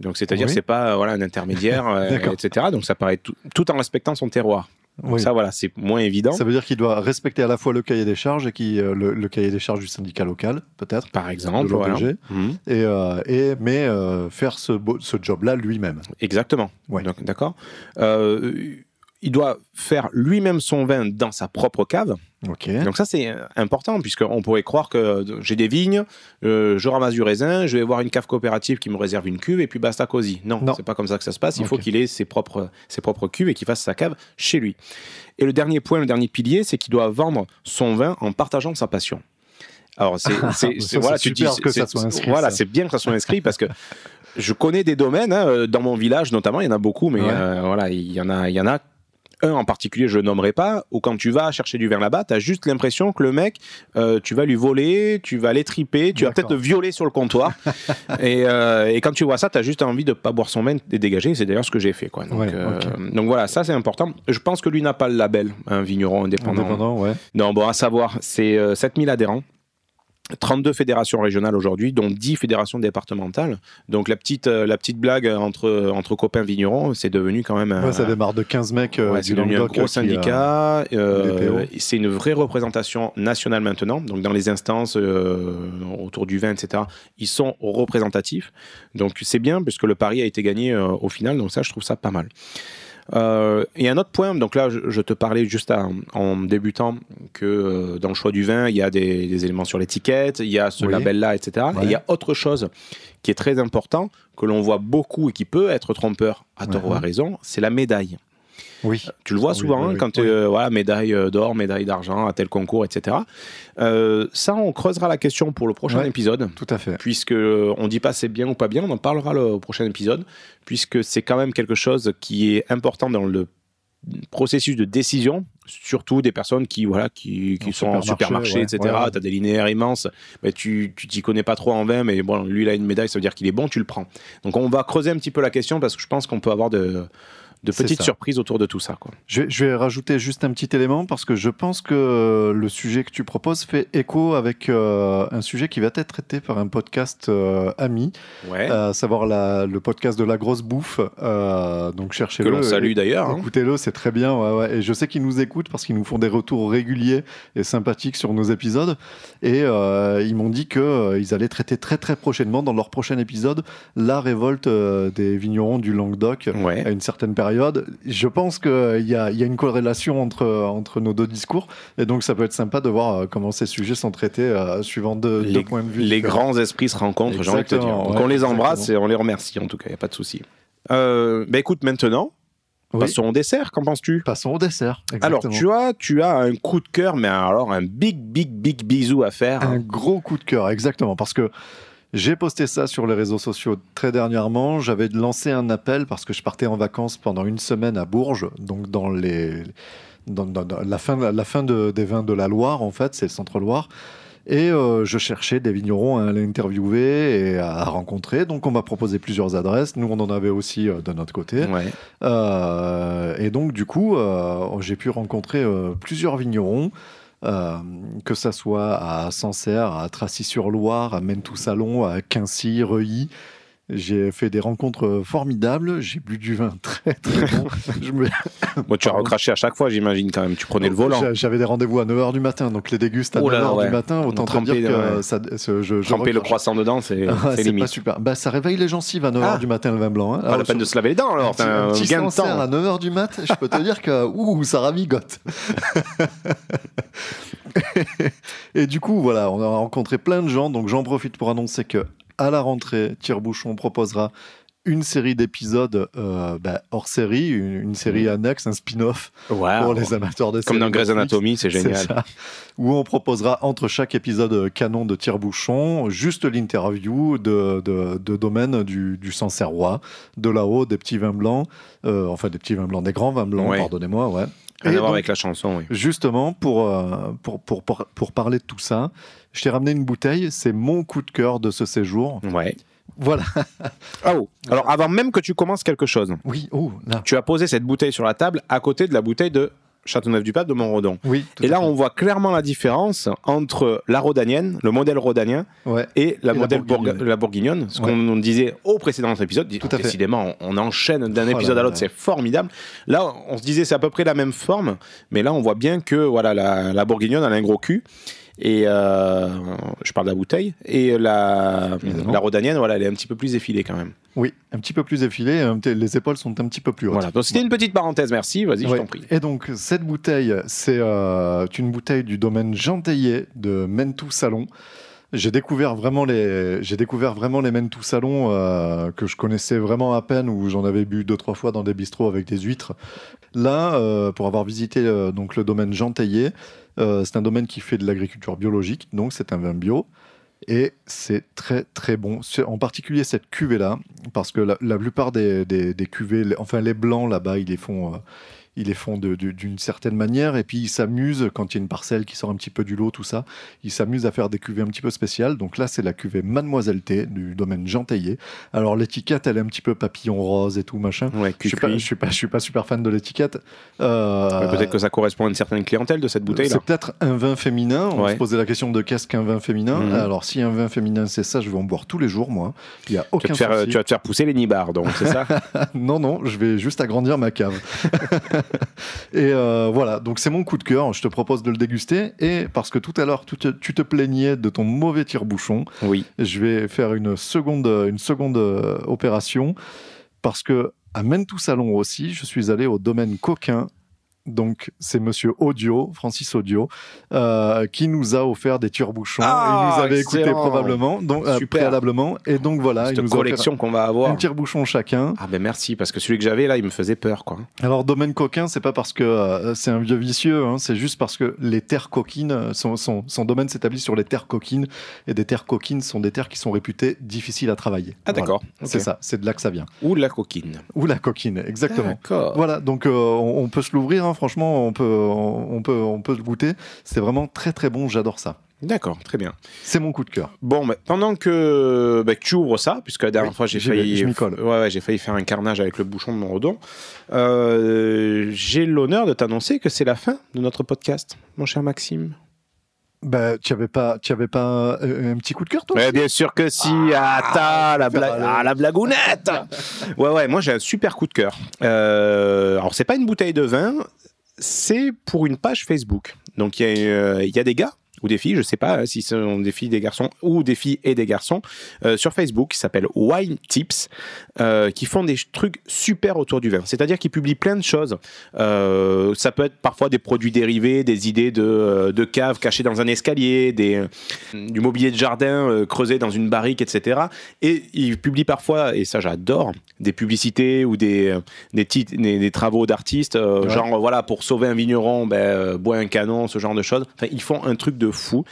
Donc, c'est-à-dire, Oui. c'est pas voilà un intermédiaire, etc. Donc, ça paraît tout, tout en respectant son terroir. Donc Oui. ça, voilà, c'est moins évident. Ça veut dire qu'il doit respecter à la fois le cahier des charges et qui, euh, le, le cahier des charges du syndicat local, peut-être, Par exemple, de voilà. Mhm. et, euh, et, mais euh, faire ce, job-là lui-même. Exactement. Ouais. Donc, D'accord. Il doit faire lui-même son vin dans sa propre cave. Ok. Donc ça c'est important puisqu'on pourrait croire que j'ai des vignes, euh, je ramasse du raisin, je vais voir une cave coopérative qui me réserve une cuve et puis basta cosy. Non, Non. c'est pas comme ça que ça se passe. Il faut qu'il ait ses propres, ses propres cuves et qu'il fasse sa cave chez lui. Et le dernier point, le dernier pilier, c'est qu'il doit vendre son vin en partageant sa passion. Alors c'est, voilà, c'est tu te super dis, que c'est- ça soit c'est- inscrit, Voilà, c'est bien que ça soit inscrit parce que je connais des domaines hein, euh, dans mon village notamment. Il y en a beaucoup, mais Ouais. euh, voilà, il y en a, il y en a un en particulier, je ne nommerai pas, où quand tu vas chercher du vin là-bas, tu as juste l'impression que le mec, euh, tu vas lui voler, tu vas l'étriper, tu vas peut-être le violer sur le comptoir. et, euh, et quand tu vois ça, tu as juste envie de pas boire son vin et dégager. C'est d'ailleurs ce que j'ai fait. Quoi. Donc, Ouais, euh, donc voilà, ça c'est important. Je pense que lui n'a pas le label, un vigneron indépendant. Indépendant, ouais. Non, bon, à savoir, c'est euh, 7000 adhérents. 32 fédérations régionales aujourd'hui, dont 10 fédérations départementales. Donc la petite, euh, la petite blague entre, entre copains vignerons, c'est devenu quand même un, Ouais, ça démarre de 15 mecs euh, Ouais, du c'est devenu un Languedoc, gros euh, syndicat. euh, c'est une vraie représentation nationale maintenant. Donc, dans les instances euh, autour du vin, etc., ils sont représentatifs. Donc, c'est bien puisque le pari a été gagné euh, au final. Donc, ça, je trouve ça pas mal. Euh, et un autre point, donc là, je, je te parlais juste à- en débutant que euh, dans le choix du vin, il y a des, des éléments sur l'étiquette, il y a ce Oui. label-là, etc. Et il y a autre chose qui est très important, que l'on voit beaucoup et qui peut être trompeur, à tort ou à raison, c'est la médaille. Oui. Tu le vois Oui, souvent oui, hein, quand Oui. euh, voilà médaille euh, d'or, médaille d'argent à tel concours, etc. Euh, ça, on creusera la question pour le prochain Ouais. épisode, Tout à fait. puisque euh, on dit pas c'est bien ou pas bien, on en parlera le, au prochain épisode, puisque c'est quand même quelque chose qui est important dans le processus de décision, surtout des personnes qui voilà qui, qui En sont en supermarché, ouais, etc. ouais, ouais. Tu as des linéaires immenses, mais tu tu t'y connais pas trop en vin, mais bon, lui il a une médaille, ça veut dire qu'il est bon, tu le prends. Donc on va creuser un petit peu la question parce que je pense qu'on peut avoir de de petites surprises autour de tout ça. Quoi. Je vais, je vais rajouter juste un petit élément parce que je pense que le sujet que tu proposes fait écho avec euh, un sujet qui va être traité par un podcast euh, ami, Ouais. à savoir la- le podcast de la grosse bouffe. Euh, donc que cherchez-le. l'on salue d'ailleurs. hein. Écoutez-le, c'est très bien. ouais, ouais. Et je sais qu'ils nous écoutent parce qu'ils nous font des retours réguliers et sympathiques sur nos épisodes. Et euh, ils m'ont dit qu'ils allaient traiter très très prochainement, dans leur prochain épisode, la révolte euh, des vignerons du Languedoc à une certaine période. Je pense qu'il y a, il y a une corrélation entre, entre nos deux discours. Et donc ça peut être sympa de voir euh, comment ces sujets sont traités euh, suivant deux, deux les, points de vue. les grands esprits se rencontrent, j'ai envie de te dire. Donc ouais, on les embrasse exactement. et on les remercie en tout cas, il n'y a pas de souci. Euh, bah écoute, maintenant, Oui. passons au dessert, qu'en penses-tu? Passons au dessert. Alors, exactement. tu as, tu as un coup de cœur, mais alors un big, big, big bisou à faire. Un gros coup de cœur, exactement. Parce que j'ai posté ça sur les réseaux sociaux très dernièrement. J'avais lancé un appel parce que je partais en vacances pendant une semaine à Bourges, donc dans les. Dans, dans- dans la fin, la fin de- des vins de la Loire, en fait, c'est le centre-Loire. Et euh, je cherchais des vignerons à aller interviewer et à rencontrer. Donc on m'a proposé plusieurs adresses. Nous, on en avait aussi euh, de notre côté. Ouais. Euh, et donc, du coup, euh, j'ai pu rencontrer plusieurs vignerons, euh, que ça soit à Sancerre, à Tracy-sur-Loire, à Mentou-Salon, à Quincy, Reuilly. J'ai fait des rencontres formidables. J'ai bu du vin très, très bon. Je me- Bon, tu as recraché à chaque fois, j'imagine quand même. Tu prenais le volant. J'a- J'avais des rendez-vous à 9h du matin, donc les dégustes à Oh là 9h là, ouais. du matin. Autant te dire que ouais. ça, ce- je, je Tremper le croissant dedans, c'est Ah, c'est pas limite. super. Bah, ça réveille les gencives à 9h Ah. du matin le vin blanc. hein. Pas la peine sur- de se laver les dents alors, un un petit gain de temps. à 9h du mat, je peux te dire que ouh, ça ravigote. et du coup, voilà, on a rencontré plein de gens, donc j'en profite pour annoncer que à la rentrée, Tire-Bouchon proposera une série d'épisodes euh, bah, hors série, une, une série annexe, un spin-off pour les amateurs de Comme dans Grey's. Anatomy, c'est génial. ça. Où on proposera entre chaque épisode canon de Tire-Bouchon juste l'interview de, de, de domaine du, du Sancerrois, de là-haut, des petits vins blancs, euh, enfin des petits vins blancs, des grands vins blancs, Ouais. pardonnez-moi, ouais. Rien Et à voir avec la chanson, oui. Justement, pour, euh, pour, pour, pour, pour parler de tout ça, je t'ai ramené une bouteille, c'est mon coup de cœur de ce séjour. Ouais. Voilà. Ah, oh. Alors, avant même que tu commences quelque chose, Oui, oh, là. tu as posé cette bouteille sur la table à côté de la bouteille de Châteauneuf-du-Pape de Montredon. Oui. Et là, fait. on voit clairement la différence entre la rhodanienne, le modèle rhodanien, Ouais. et la Et la modèle bourguignonne. bourg- la bourguignonne. Ce Ouais. qu'on disait au précédent épisode. Tout à fait. Décidément, on, on enchaîne d'un Oh là épisode à l'autre, c'est formidable. Là, on se disait c'est à peu près la même forme, mais là, on voit bien que voilà, la, la bourguignonne, elle a un gros cul. Et euh, je parle de la bouteille. Et la, la rhodanienne, voilà, elle est un petit peu plus effilée quand même. Oui, un petit peu plus effilé, un petit- les épaules sont un petit peu plus hautes. Voilà. Donc c'était une petite parenthèse, merci. Vas-y, je Ouais. t'en prie. Et donc, cette bouteille, c'est euh, une bouteille du domaine Jean Taillet de Mentou Salon. J'ai découvert vraiment les, j'ai découvert vraiment les Salon euh, que je connaissais vraiment à peine, où j'en avais bu deux trois fois dans des bistrots avec des huîtres. Là, euh, pour avoir visité euh, donc le domaine Jean Taillet, c'est un domaine qui fait de l'agriculture biologique, donc c'est un vin bio. Et c'est très très bon, en particulier cette cuvée là, parce que la, plupart des, cuvées, enfin les blancs là-bas, ils les font, ils les font d'une certaine manière, et puis ils s'amusent quand il y a une parcelle qui sort un petit peu du lot, tout ça, ils s'amusent à faire des cuvées un petit peu spéciales. Donc là, c'est la cuvée Mademoiselle T du domaine Jean Taillet. Alors l'étiquette, elle est un petit peu papillon rose et tout machin. Ouais, Je suis pas, je suis pas, je suis pas super fan de l'étiquette. Euh, Peut-être que ça correspond à une certaine clientèle de cette bouteille là. c'est peut-être un vin féminin. On Ouais. se posait la question de qu'est-ce qu'un vin féminin. Mhm. Alors, si un vin féminin, c'est ça, je vais en boire tous les jours, moi. Il n'y a Tu vas, aucun te faire, euh, tu vas te faire pousser les nibards, donc c'est ça non, non, je vais juste agrandir ma cave. et euh, voilà, donc c'est mon coup de cœur. Je te propose de le déguster. Et parce que tout à l'heure, tu te, tu te plaignais de ton mauvais tire-bouchon, Oui. je vais faire une seconde, une seconde euh, opération. Parce que à Mentou Salon aussi, je suis allé au domaine Coquin. Donc, c'est monsieur Audio, Francis Audio, euh, qui nous a offert des tire-bouchons. Ah, il nous avait écouté excellent. probablement, donc, euh, préalablement. Et donc, voilà, il Cette nous a offert collection qu'on va avoir. un tire-bouchon chacun. Ah ben merci, parce que celui que j'avais là, il me faisait peur, quoi. Alors, domaine coquin, c'est pas parce que euh, c'est un vieux vicieux, hein, c'est juste parce que les terres coquines, son, son, son domaine s'établit sur les terres coquines, et des terres coquines sont des terres qui sont réputées difficiles à travailler. Ah Voilà. d'accord. C'est ça, c'est de là que ça vient. Ou la coquine. Ou la coquine, exactement. D'accord. Voilà, donc on, on peut se l'ouvrir, hein, franchement, on peut, on, peut, on peut le goûter. C'est vraiment très très bon, j'adore ça. D'accord, très bien. C'est mon coup de cœur. Bon, bah, pendant que, bah, que tu ouvres ça, puisque la dernière Oui, fois j'ai failli, je m'y colle. Ouais, ouais, j'ai failli faire un carnage avec le bouchon de mon redon. Euh, j'ai l'honneur de t'annoncer que c'est la fin de notre podcast, mon cher Maxime. Bah, tu avais pas, tu avais pas euh, un petit coup de cœur, toi aussi bien sûr que si. Ah, ta, la, faire bla- ah, la blagounette. ouais, ouais, moi j'ai un super coup de cœur. Euh, alors c'est pas une bouteille de vin, c'est pour une page Facebook. Donc il y, a, euh, il y a des gars ou des filles, je sais pas hein, si ce sont des filles, des garçons ou des filles et des garçons euh, sur Facebook qui s'appelle Wine Tips, euh, qui font des trucs super autour du vin. C'est-à-dire qu'ils publient plein de choses. Euh, ça peut être parfois des produits dérivés, des idées de, euh, de caves cachées dans un escalier, des, euh, du mobilier de jardin euh, creusé dans une barrique, etc. Et ils publient parfois, et ça j'adore, des publicités ou des, euh, des, titres- des, des travaux d'artistes, euh, Ouais. genre voilà, pour sauver un vigneron, ben, euh, bois un canon, ce genre de choses. Enfin, ils font un truc de fou.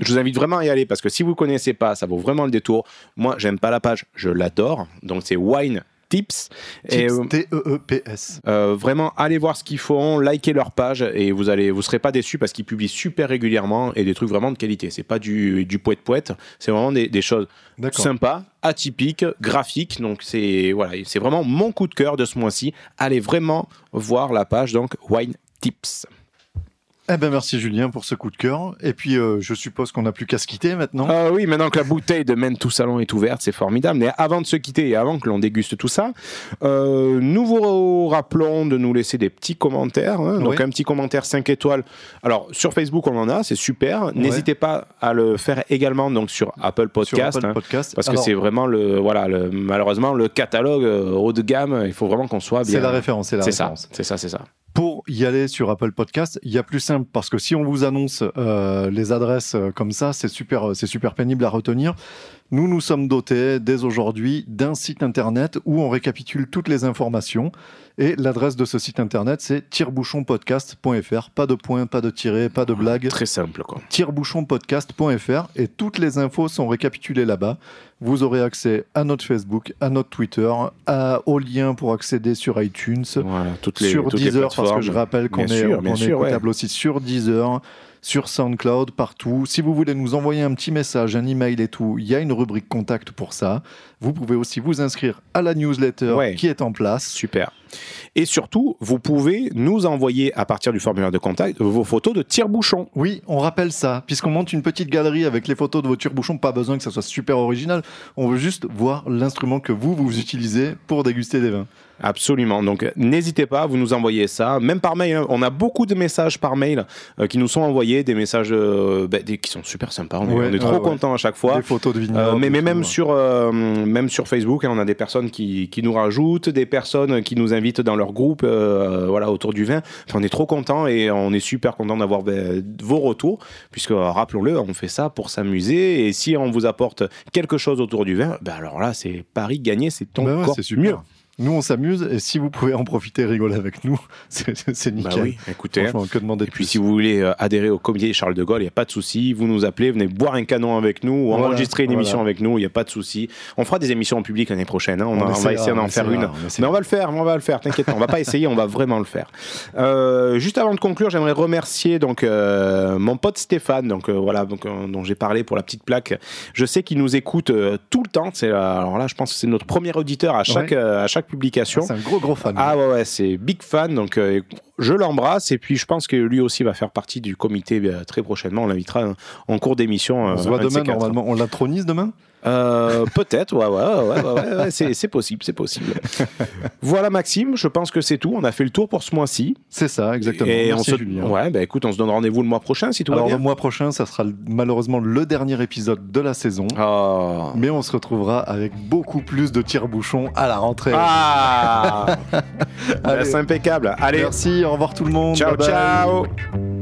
Je vous invite vraiment à y aller parce que si vous connaissez pas, ça vaut vraiment le détour. Moi, j'aime pas la page, je l'adore. Donc c'est Wine Tips. Euh, T-E-E-P-S. euh, vraiment, allez voir ce qu'ils font, likez leur page et vous allez, vous serez pas déçus parce qu'ils publient super régulièrement et des trucs vraiment de qualité. C'est pas du, du poète poète, c'est vraiment des, des choses sympas, atypiques, graphiques. Donc c'est voilà, c'est vraiment mon coup de cœur de ce mois-ci. Allez vraiment voir la page donc Wine Tips. Eh ben merci Julien pour ce coup de cœur. Et puis euh, je suppose qu'on n'a plus qu'à se quitter maintenant. Ah oui, maintenant que la bouteille de Men Tout Salon est ouverte, c'est formidable. Mais avant de se quitter et avant que l'on déguste tout ça, euh, nous vous rappelons de nous laisser des petits commentaires. hein. Donc Oui. un petit commentaire 5 étoiles. Alors sur Facebook, on en a, c'est super. N'hésitez pas à le faire également donc sur Apple sur Podcast. Apple hein, Podcast. parce que c'est vraiment le voilà le, malheureusement le catalogue euh, haut de gamme. Il faut vraiment qu'on soit bien. c'est la référence. C'est la C'est ça, référence. c'est ça, c'est ça. Pour y aller sur Apple Podcast, il y a plus simple parce que si on vous annonce euh, les adresses euh, comme ça, c'est super, euh, c'est super pénible à retenir. Nous, nous sommes dotés dès aujourd'hui d'un site internet où on récapitule toutes les informations. Et l'adresse de ce site internet, c'est tirebouchonpodcast.fr. Pas de point, pas de tiret, pas de blague. Très simple quoi. tirebouchonpodcast.fr et toutes les infos sont récapitulées là-bas. Vous aurez accès à notre Facebook, à notre Twitter, à, aux liens pour accéder sur iTunes, Voilà, toutes les sur toutes les Deezer, parce que je rappelle qu'on est, sûr, bien est sûr, ouais. aussi sur Deezer, sur SoundCloud, partout. Si vous voulez nous envoyer un petit message, un email et tout, il y a une rubrique contact pour ça. Vous pouvez aussi vous inscrire à la newsletter Ouais. qui est en place. Super. Et surtout, vous pouvez nous envoyer à partir du formulaire de contact vos photos de tire-bouchon. Oui, on rappelle ça, puisqu'on monte une petite galerie avec les photos de vos tire-bouchons, pas besoin que ça soit super original. On veut juste voir l'instrument que vous, vous utilisez pour déguster des vins. Absolument. Donc, n'hésitez pas, vous nous envoyez ça, même par mail. hein. On a beaucoup de messages par mail euh, qui nous sont envoyés, des messages euh, bah, des- qui sont super sympas. On est, Ouais, on est trop ouais, ouais. contents à chaque fois. Des photos de Euh, vignobles. mais, et mais même, sur, euh, même sur Facebook, hein, on a des personnes qui, qui nous rajoutent, des personnes qui nous invitent dans leur groupe euh, voilà, autour du vin. Enfin, on est trop contents et on est super content d'avoir ben, vos retours, puisque rappelons-le, on fait ça pour s'amuser. Et si on vous apporte quelque chose autour du vin, ben alors là, c'est Paris gagné, c'est ouais, encore c'est super. mieux. Nous, on s'amuse et si vous pouvez en profiter rigoler avec nous, c'est Bah nickel. oui, écoutez. Franchement, que demander Et puis plus si vous voulez euh, adhérer au comité Charles de Gaulle, il n'y a pas de souci. Vous nous appelez, venez boire un canon avec nous ou Voilà, enregistrer une voilà. émission avec nous, il n'y a pas de souci. On fera des émissions en public l'année prochaine. hein. On, On a- on va essayer d'en faire une. on. Mais on va le faire, on va le faire, t'inquiète pas. On va pas essayer, on va vraiment le faire. Euh, juste avant de conclure, j'aimerais remercier donc euh, mon pote Stéphane, donc voilà, donc, dont j'ai parlé pour la petite plaque. Je sais qu'il nous écoute tout le temps. C'est alors là, je pense que c'est notre premier auditeur à chaque Ouais. à chaque publication. C'est un gros gros fan. Ah ouais, ouais, c'est big fan, donc euh, je l'embrasse et puis je pense que lui aussi va faire partie du comité euh, très prochainement. On l'invitera en- en cours d'émission. on euh, se voit demain normalement. On l'intronise demain? Euh, Peut-être, ouais, ouais, ouais, ouais, ouais, c'est possible, c'est possible. voilà, Maxime, je pense que c'est tout. On a fait le tour pour ce mois-ci. C'est ça, exactement. Et Merci, on se, Julien. ouais, bah écoute, on se donne rendez-vous le mois prochain si tout Alors va le bien. mois prochain, ça sera le- malheureusement le dernier épisode de la saison. Oh. Mais on se retrouvera avec beaucoup plus de tire-bouchons à la rentrée. Ah Allez. C'est impeccable. Allez, Merci, au revoir tout le monde. ciao, bye bye.